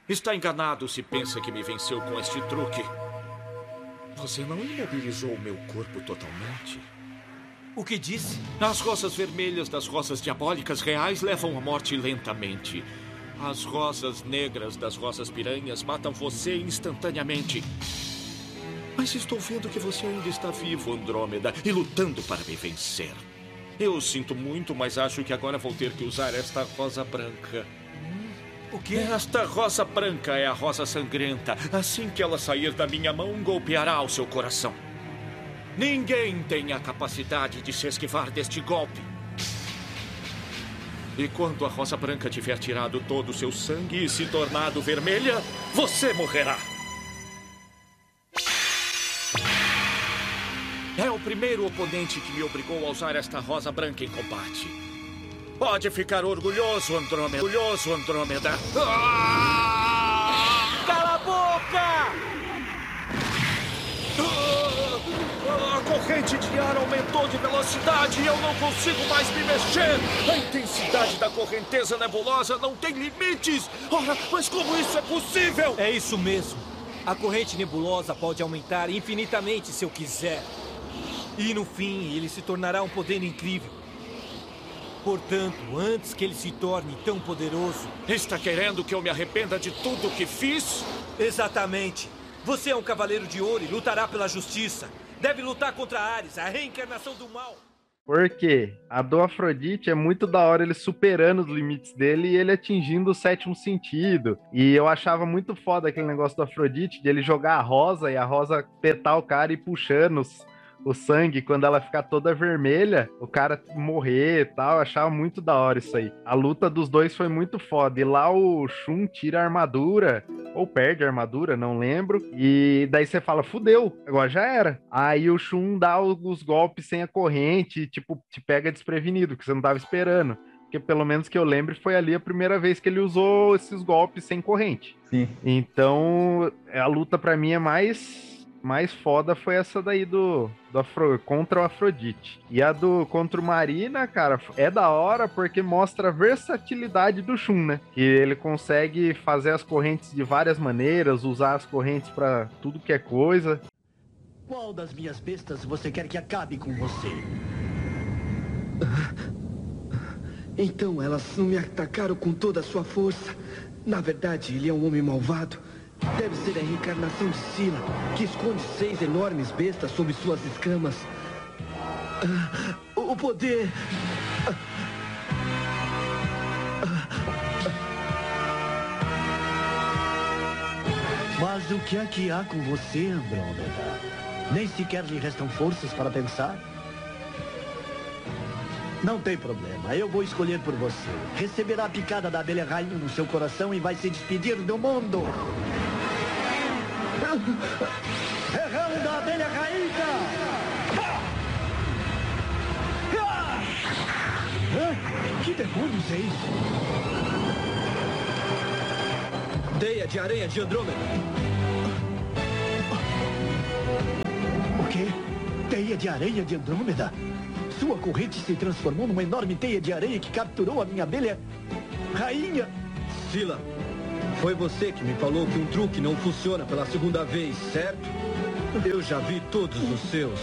Está enganado se pensa que me venceu com este truque. Você não imobilizou o meu corpo totalmente.
O que disse?
As rosas vermelhas das rosas diabólicas reais levam à morte lentamente. As rosas negras das rosas piranhas matam você instantaneamente. Mas estou vendo que você ainda está vivo, Andrômeda, e lutando para me vencer. Eu sinto muito, mas acho que agora vou ter que usar esta rosa branca.
O quê?
Esta rosa branca é a rosa sangrenta. Assim que ela sair da minha mão, golpeará o seu coração. Ninguém tem a capacidade de se esquivar deste golpe. E quando a rosa branca tiver tirado todo o seu sangue e se tornado vermelha, você morrerá. Primeiro oponente que me obrigou a usar esta rosa branca em combate. Pode ficar orgulhoso, Andrômeda. Orgulhoso, Andrômeda. Ah!
Cala a boca!
Ah! A corrente de ar aumentou de velocidade e eu não consigo mais me mexer. A intensidade da correnteza nebulosa não tem limites. Ora, mas como isso é possível?
É isso mesmo. A corrente nebulosa pode aumentar infinitamente se eu quiser. E no fim, ele se tornará um poder incrível. Portanto, antes que ele se torne tão poderoso.
Está querendo que eu me arrependa de tudo que fiz?
Exatamente. Você é um cavaleiro de ouro e lutará pela justiça. Deve lutar contra Ares, a reencarnação do mal.
Porque a do Afrodite é muito da hora ele superando os limites dele e ele atingindo o sétimo sentido. E eu achava muito foda aquele negócio do Afrodite, de ele jogar a rosa e a rosa petar o cara e puxando os- o sangue quando ela ficar toda vermelha, o cara morrer e tal. Eu achava muito da hora isso aí. A luta dos dois foi muito foda. E lá o Shun tira a armadura, ou perde a armadura, não lembro. E daí você fala, fudeu, agora já era. Aí o Shun dá os golpes sem a corrente, tipo, te pega desprevenido, que você não tava esperando. Porque pelo menos que eu lembre, foi ali a primeira vez que ele usou esses golpes sem corrente.
Sim.
Então, a luta pra mim é mais mais foda foi essa daí do, do Afro, contra o Afrodite. E a do contra o Marina, cara, é da hora porque mostra a versatilidade do Shun, né? Que ele consegue fazer as correntes de várias maneiras, usar as correntes pra tudo que é coisa.
Qual das minhas bestas você quer que acabe com você?
Então elas não me atacaram com toda a sua força. Na verdade, ele é um homem malvado. Deve ser a reencarnação de Sila, que esconde seis enormes bestas sob suas escamas. Ah, o poder.
Mas o que é que há com você, Andrômeda? Nem sequer lhe restam forças para pensar? Não tem problema, eu vou escolher por você. Receberá a picada da abelha rainha no seu coração e vai se despedir do mundo. Errão da abelha! Hã? Que demônios é isso?
Teia de aranha de Andrômeda.
O quê? Teia de aranha de Andrômeda? Sua corrente se transformou numa enorme teia de aranha que capturou a minha abelha rainha.
Sila, foi você que me falou que um truque não funciona pela segunda vez, certo? Eu já vi todos os seus.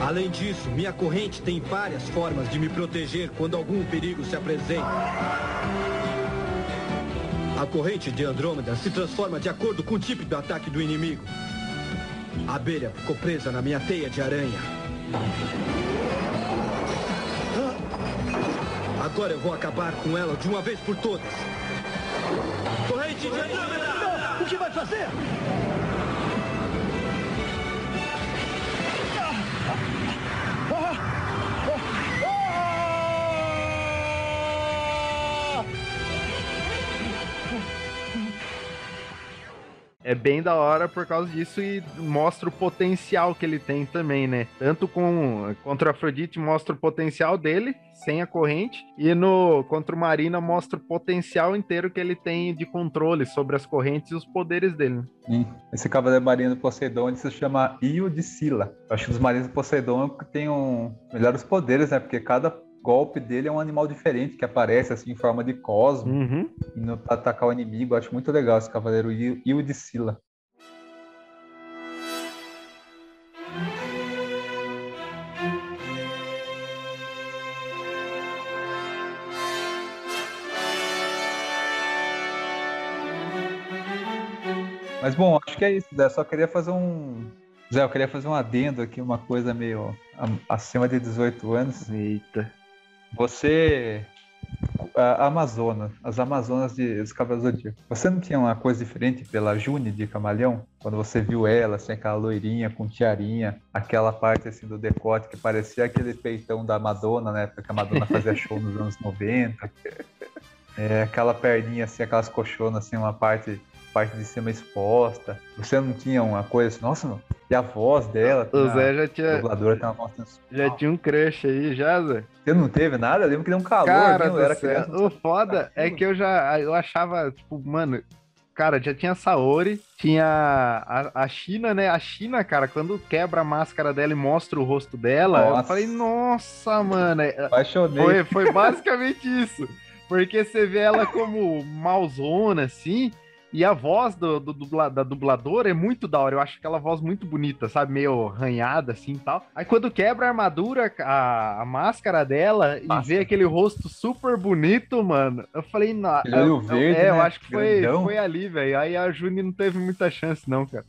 Além disso, minha corrente tem várias formas de me proteger quando algum perigo se apresenta. A corrente de Andrômeda se transforma de acordo com o tipo do ataque do inimigo. A abelha ficou presa na minha teia de aranha. Agora eu vou acabar com ela de uma vez por todas. De Andrômeda!
Não! O que vai fazer?
É bem da hora por causa disso e mostra o potencial que ele tem também, né? Tanto com contra Afrodite mostra o potencial dele sem a corrente e no contra o Marina mostra o potencial inteiro que ele tem de controle sobre as correntes e os poderes dele.
Sim. Esse cavaleiro marinho do Poseidon se chama Io de Sila. Acho que os marinhos do Poseidon tem um melhores poderes, né? Porque cada golpe dele é um animal diferente que aparece assim em forma de cosmo
uhum.
indo pra atacar o inimigo. Eu acho muito legal esse cavaleiro Io de Sila. Mas bom, acho que é isso, Zé. Só queria fazer um. Zé, eu queria fazer um adendo aqui, uma coisa meio acima de 18 anos.
Eita.
Você. A Amazona, as Amazonas de, dos Cavaleiros do Zodíaco. Você não tinha uma coisa diferente pela June de Camaleão? Quando você viu ela, assim, aquela loirinha com tiarinha, aquela parte assim do decote que parecia aquele peitão da Madonna, né? Porque a Madonna fazia show nos anos 90. É, aquela perninha assim, aquelas coxonas assim, uma parte parte de cima exposta. Você não tinha uma coisa assim, nossa, mano, e a voz dela?
O Zé já tinha.
dubladora uma sensual.
Já tinha um crush aí, já, Zé?
Você não teve nada? Eu lembro que deu um calor,
Cara,
viu? Eu era criança.
o foda é que eu já. Eu achava, tipo, mano. Cara, já tinha a Saori, tinha a, a China, né? A China, cara, quando quebra a máscara dela e mostra o rosto dela, eu
Nossa.
falei, nossa, mano. é-
Apaixonei.
Foi, foi basicamente isso. Porque você vê ela como malzona, assim, e a voz do, do dubla- da dubladora é muito da hora. Eu acho aquela voz muito bonita, sabe? Meio arranhada, assim e tal. Aí quando quebra a armadura, a, a máscara dela, e vê aquele rosto super bonito, mano, eu falei, não. Eu-
verde,
é, eu
né?
acho que foi,
Grandão.
foi ali, velho. Aí a Juni não teve muita chance, não, cara.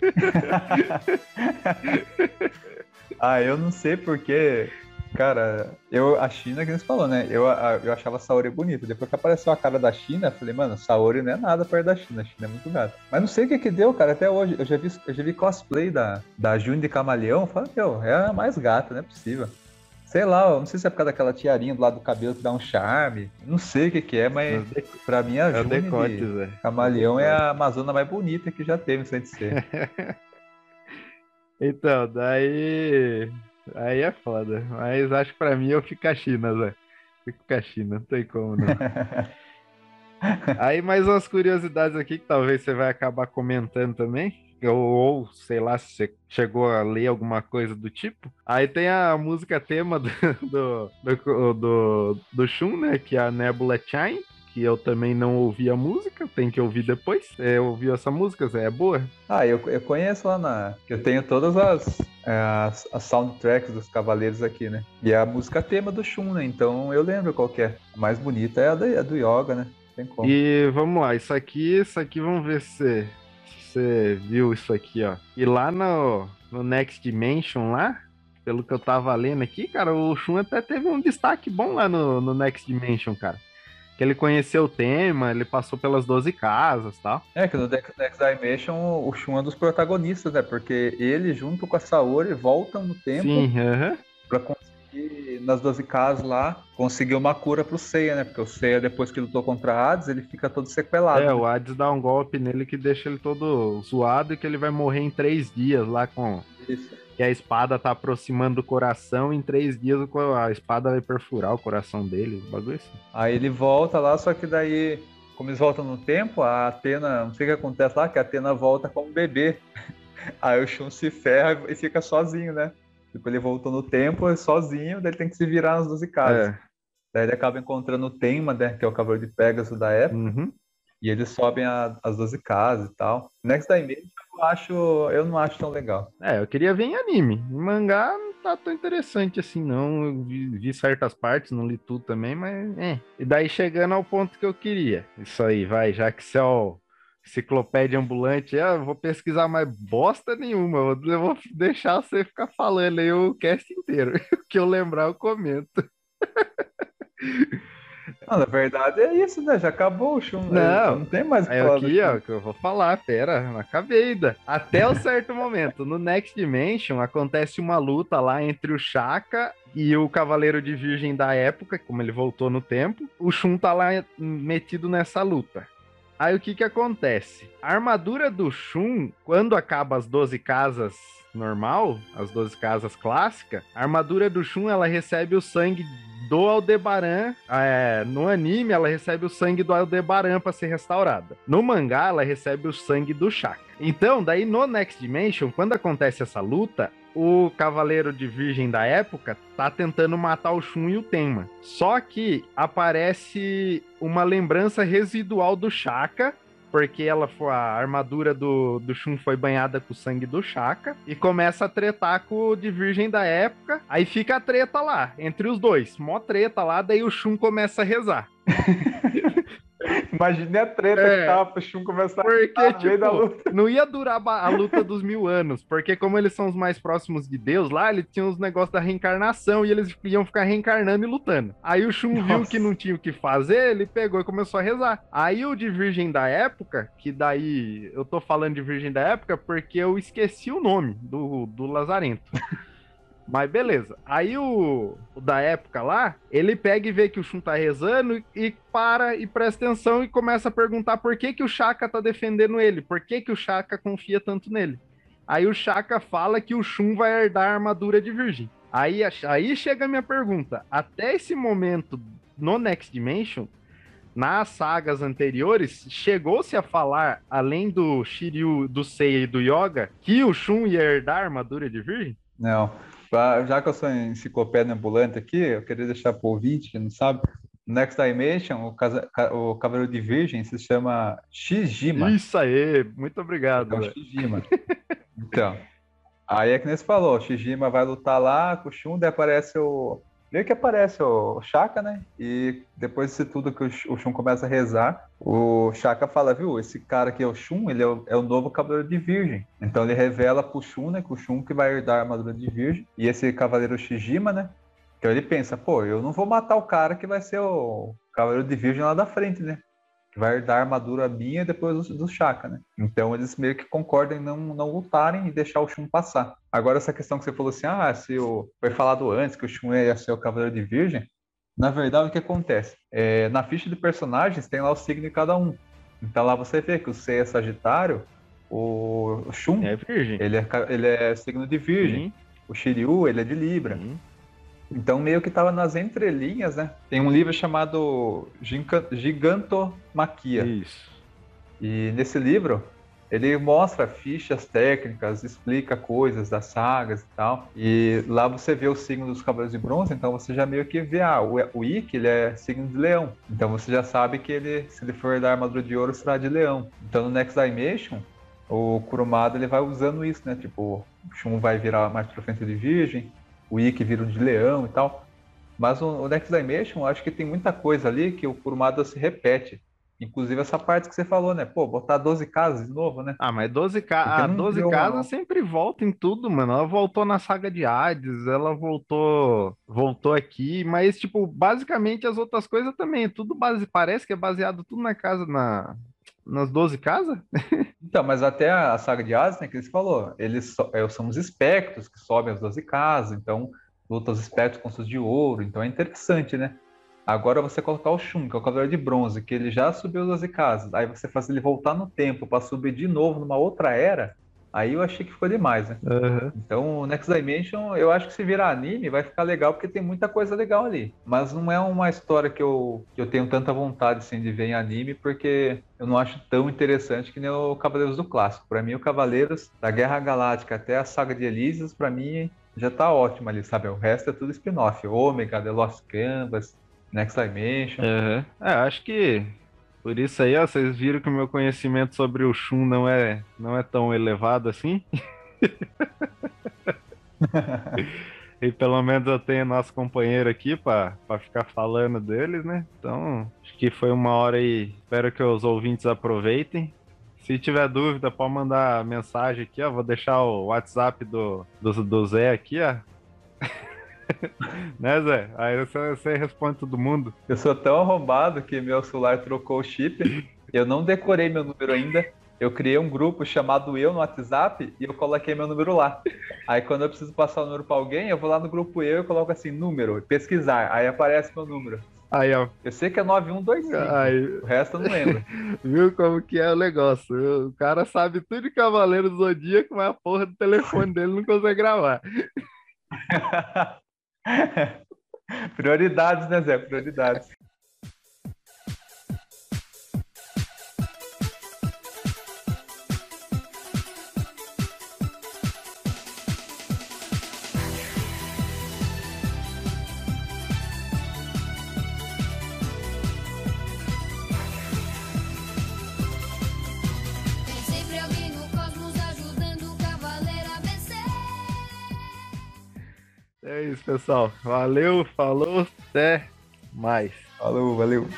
ah, eu não sei porque, cara, eu, a China, que você falou, né? Eu, a- eu achava a Saori bonita. Depois que apareceu a cara da China, eu falei, mano, Saori não é nada perto da China. A China é muito gata. Mas não sei o que que deu, cara, até hoje. Eu já vi, eu já vi cosplay da, da June de Camaleão. Eu falei, meu, é a mais gata, não é possível. Sei lá, eu não sei se é por causa daquela tiarinha do lado do cabelo que dá um charme. Não sei o que que é, mas pra mim a
É
June
decote,
de
Zé.
Camaleão é a Amazona mais bonita que já teve, sem ser.
Então, daí. Aí é foda. Mas acho que pra mim eu fico com a China, Zé. Fico com a China, não tem como não. Aí mais umas curiosidades aqui que talvez você vai acabar comentando também. ou, ou, sei lá se você chegou a ler alguma coisa do tipo. Aí tem a música tema do, do, do, do, do Shun, né? Que é a Nebula Chime. Que eu também não ouvi a música, tem que ouvir depois. Você ouviu essa música, Zé? É boa?
Ah, eu, eu conheço lá na. Eu tenho todas as, as, as soundtracks dos Cavaleiros aqui, né? E é a música tema do Shun, né? Então eu lembro qual que é. A mais bonita é a, da, a do Yoga, né? Tem como.
E vamos lá, isso aqui, isso aqui, vamos ver se você viu isso aqui, ó. E lá no, no Next Dimension lá, pelo que eu tava lendo aqui, cara, o Shun até teve um destaque bom lá no, no Next Dimension, cara. Que ele conheceu o tema, ele passou pelas 12 casas tal.
É, que no Next Dimension o Shun é um dos protagonistas, né? Porque ele, junto com a Saori, voltam no tempo
Sim, aham.
pra conseguir, nas 12 casas lá, conseguir uma cura pro Seiya, né? Porque o Seiya, depois que lutou contra a Hades, ele fica todo sequelado.
É,
né?
o Hades dá um golpe nele que deixa ele todo zoado e que ele vai morrer em três dias lá com.
Isso.
Que a espada tá aproximando do coração, em três dias a espada vai perfurar o coração dele, o bagulho assim.
Aí ele volta lá, só que daí, como eles voltam no tempo, a Atena, não sei o que acontece lá, que a Atena volta como bebê. Aí o Shun se ferra e fica sozinho, né? Tipo, ele voltou no tempo sozinho, daí ele tem que se virar nas 12 casas.
É.
Daí ele acaba encontrando o Tenma, né? Que é o cavaleiro de Pegasus da época.
Uhum.
E eles sobem a- as 12 casas e tal. Next Dimension eu acho. Eu não acho tão legal.
É, eu queria ver em anime. Em mangá não tá tão interessante assim, não. Eu vi, vi certas partes, não li tudo também, mas é. E daí chegando ao ponto que eu queria. Isso aí, vai, já que você é o enciclopédia ambulante, eu vou pesquisar mais bosta nenhuma. Eu vou deixar você ficar falando aí o cast inteiro. O que eu lembrar, eu comento.
Não, na verdade é isso, né? Já acabou o Shun.
Não.
não tem mais
É aqui, ó, que eu vou falar, pera, não acabei ainda. Até o certo momento, no Next Dimension, acontece uma luta lá entre o Shaka e o Cavaleiro de Virgem da época, como ele voltou no tempo. O Shun tá lá metido nessa luta. Aí o que que acontece? A armadura do Shun, quando acaba as 12 casas normal, as 12 casas clássicas, a armadura do Shun, ela recebe o sangue do Aldebaran. É, no anime, ela recebe o sangue do Aldebaran para ser restaurada. No mangá, ela recebe o sangue do Shaka. Então, daí no Next Dimension, quando acontece essa luta, o Cavaleiro de Virgem da época tá tentando matar o Shun e o Tenma. Só que aparece uma lembrança residual do Shaka porque ela foi a armadura do, do Shun foi banhada com o sangue do Shaka e começa a tretar com o de virgem da época. Aí fica a treta lá entre os dois, mó treta lá, daí o Shun começa a rezar.
Imagine a treta
É.
que tava pro Shun começar
Porque,
a meio da
tipo,
luta.
não ia durar a luta dos mil anos, porque como eles são os mais próximos de Deus lá, eles tinham os negócios da reencarnação e eles iam ficar reencarnando e lutando. Aí o Shun viu
Nossa.
que não tinha o que fazer, ele pegou e começou a rezar. Aí o de Virgem da Época, que daí eu tô falando de Virgem da Época porque eu esqueci o nome do, do Lazarento. Mas beleza. Aí o, o da época lá, ele pega e vê que o Shun tá rezando e, e para e presta atenção e começa a perguntar por que, que o Shaka tá defendendo ele, por que, que o Shaka confia tanto nele. Aí o Shaka fala que o Shun vai herdar a armadura de virgem. Aí, aí chega a minha pergunta. Até esse momento, no Next Dimension, nas sagas anteriores, chegou-se a falar, além do Shiryu, do Seiya e do Yoga, que o Shun ia herdar a armadura de virgem?
Não. Pra- Já que eu sou enciclopédia ambulante aqui, eu queria deixar pro ouvinte que não sabe. Next Dimension, o, casa- ca- o Cavaleiro de Virgem se chama Shijima.
Isso aí, muito obrigado.
É o
velho.
Shijima. Então, aí é que nem você falou, o Shijima vai lutar lá com o Shun, daí aparece o... Meio que aparece o Shaka, né? E depois disso tudo que o Sh- o Shun começa a rezar, o Shaka fala, viu, esse cara aqui é o Shun, ele é o, é o novo Cavaleiro de Virgem. Então ele revela pro Shun, né, que o Shun que vai herdar a armadura de Virgem. E esse Cavaleiro Shijima, né? Então ele pensa, pô, eu não vou matar o cara que vai ser o Cavaleiro de Virgem lá da frente, né? Que vai herdar a armadura minha e depois do, do Shaka, né? Então eles meio que concordam em não, não lutarem e deixar o Shun passar. Agora essa questão que você falou assim, ah, se o, foi falado antes que o Shun ia ser o Cavaleiro de Virgem, na verdade o que acontece? É, na ficha de personagens tem lá o signo de cada um. Então lá você vê que o C é Sagitário, o, Shun,
É virgem.
ele, é, ele é signo de Virgem,
Sim,
o Shiryu, ele é de Libra.
sim.
Então, meio que tava nas entrelinhas, né? Tem um livro chamado Gigantomaquia.
Isso.
E nesse livro, ele mostra fichas técnicas, explica coisas das sagas e tal. E lá você vê o signo dos Cavaleiros de Bronze, então você já meio que vê, ah, o, o Ikki, ele é signo de leão. Então você já sabe que ele, se ele for da armadura de ouro, será de leão. Então no Next Dimension, o Kurumada ele vai usando isso, né? Tipo, o Shun vai virar mais pra frente de virgem, o Ikki vira de leão e tal. Mas o, o Next Dimension, acho que tem muita coisa ali que o Kurumada se repete. Inclusive essa parte que você falou, né? Pô, botar 12 casas de novo, né?
Ah, mas 12, ca... ah, 12 casas sempre volta em tudo, mano. Ela voltou na saga de Hades, ela voltou voltou aqui, mas, tipo, basicamente as outras coisas também. Tudo base... Parece que é baseado tudo na casa, na... nas 12 casas.
então, mas até a saga de Hades, né, que eles falou, eles so... É, são os espectros que sobem as 12 casas, então luta os espectros com os de ouro, então é interessante, né? Agora você colocar o Shun, que é o Cavaleiro de Bronze, que ele já subiu as 12 casas, aí você faz ele voltar no tempo para subir de novo numa outra era, aí eu achei que ficou demais, né?
Uhum.
Então, o Next Dimension, eu acho que se virar anime vai ficar legal, porque tem muita coisa legal ali. Mas não é uma história que eu, que eu tenho tanta vontade assim, de ver em anime, porque eu não acho tão interessante que nem o Cavaleiros do Clássico. Para mim, o Cavaleiros da Guerra Galáctica até a Saga de Elísios, para mim, já tá ótimo ali, sabe? O resto é tudo spin-off. Ômega, The Lost Canvas, Next Dimension.
Uhum. É, acho que por isso aí, ó, vocês viram que o meu conhecimento sobre o Shun não é, não é tão elevado assim. e pelo menos eu tenho nosso companheiro aqui para ficar falando deles, né? Então, acho que foi uma hora aí. Espero que os ouvintes aproveitem. Se tiver dúvida, pode mandar mensagem aqui, ó. Vou deixar o WhatsApp do, do, do Zé aqui, ó. né, Zé? Aí você, você responde todo mundo.
Eu sou tão arrombado que meu celular trocou o chip. Eu não decorei meu número ainda. Eu criei um grupo chamado Eu no WhatsApp e eu coloquei meu número lá. Aí quando eu preciso passar o número para alguém, eu vou lá no grupo Eu e coloco assim, número, pesquisar. Aí aparece meu número.
Aí, ó.
Eu sei que é 9125. Aí... O resto eu não lembro.
Viu como que é o negócio? O cara sabe tudo de Cavaleiro do Zodíaco, mas a porra do telefone dele não consegue gravar.
Prioridades, né, Zé? Prioridades.
Pessoal. Valeu, falou, até mais.
Falou, valeu.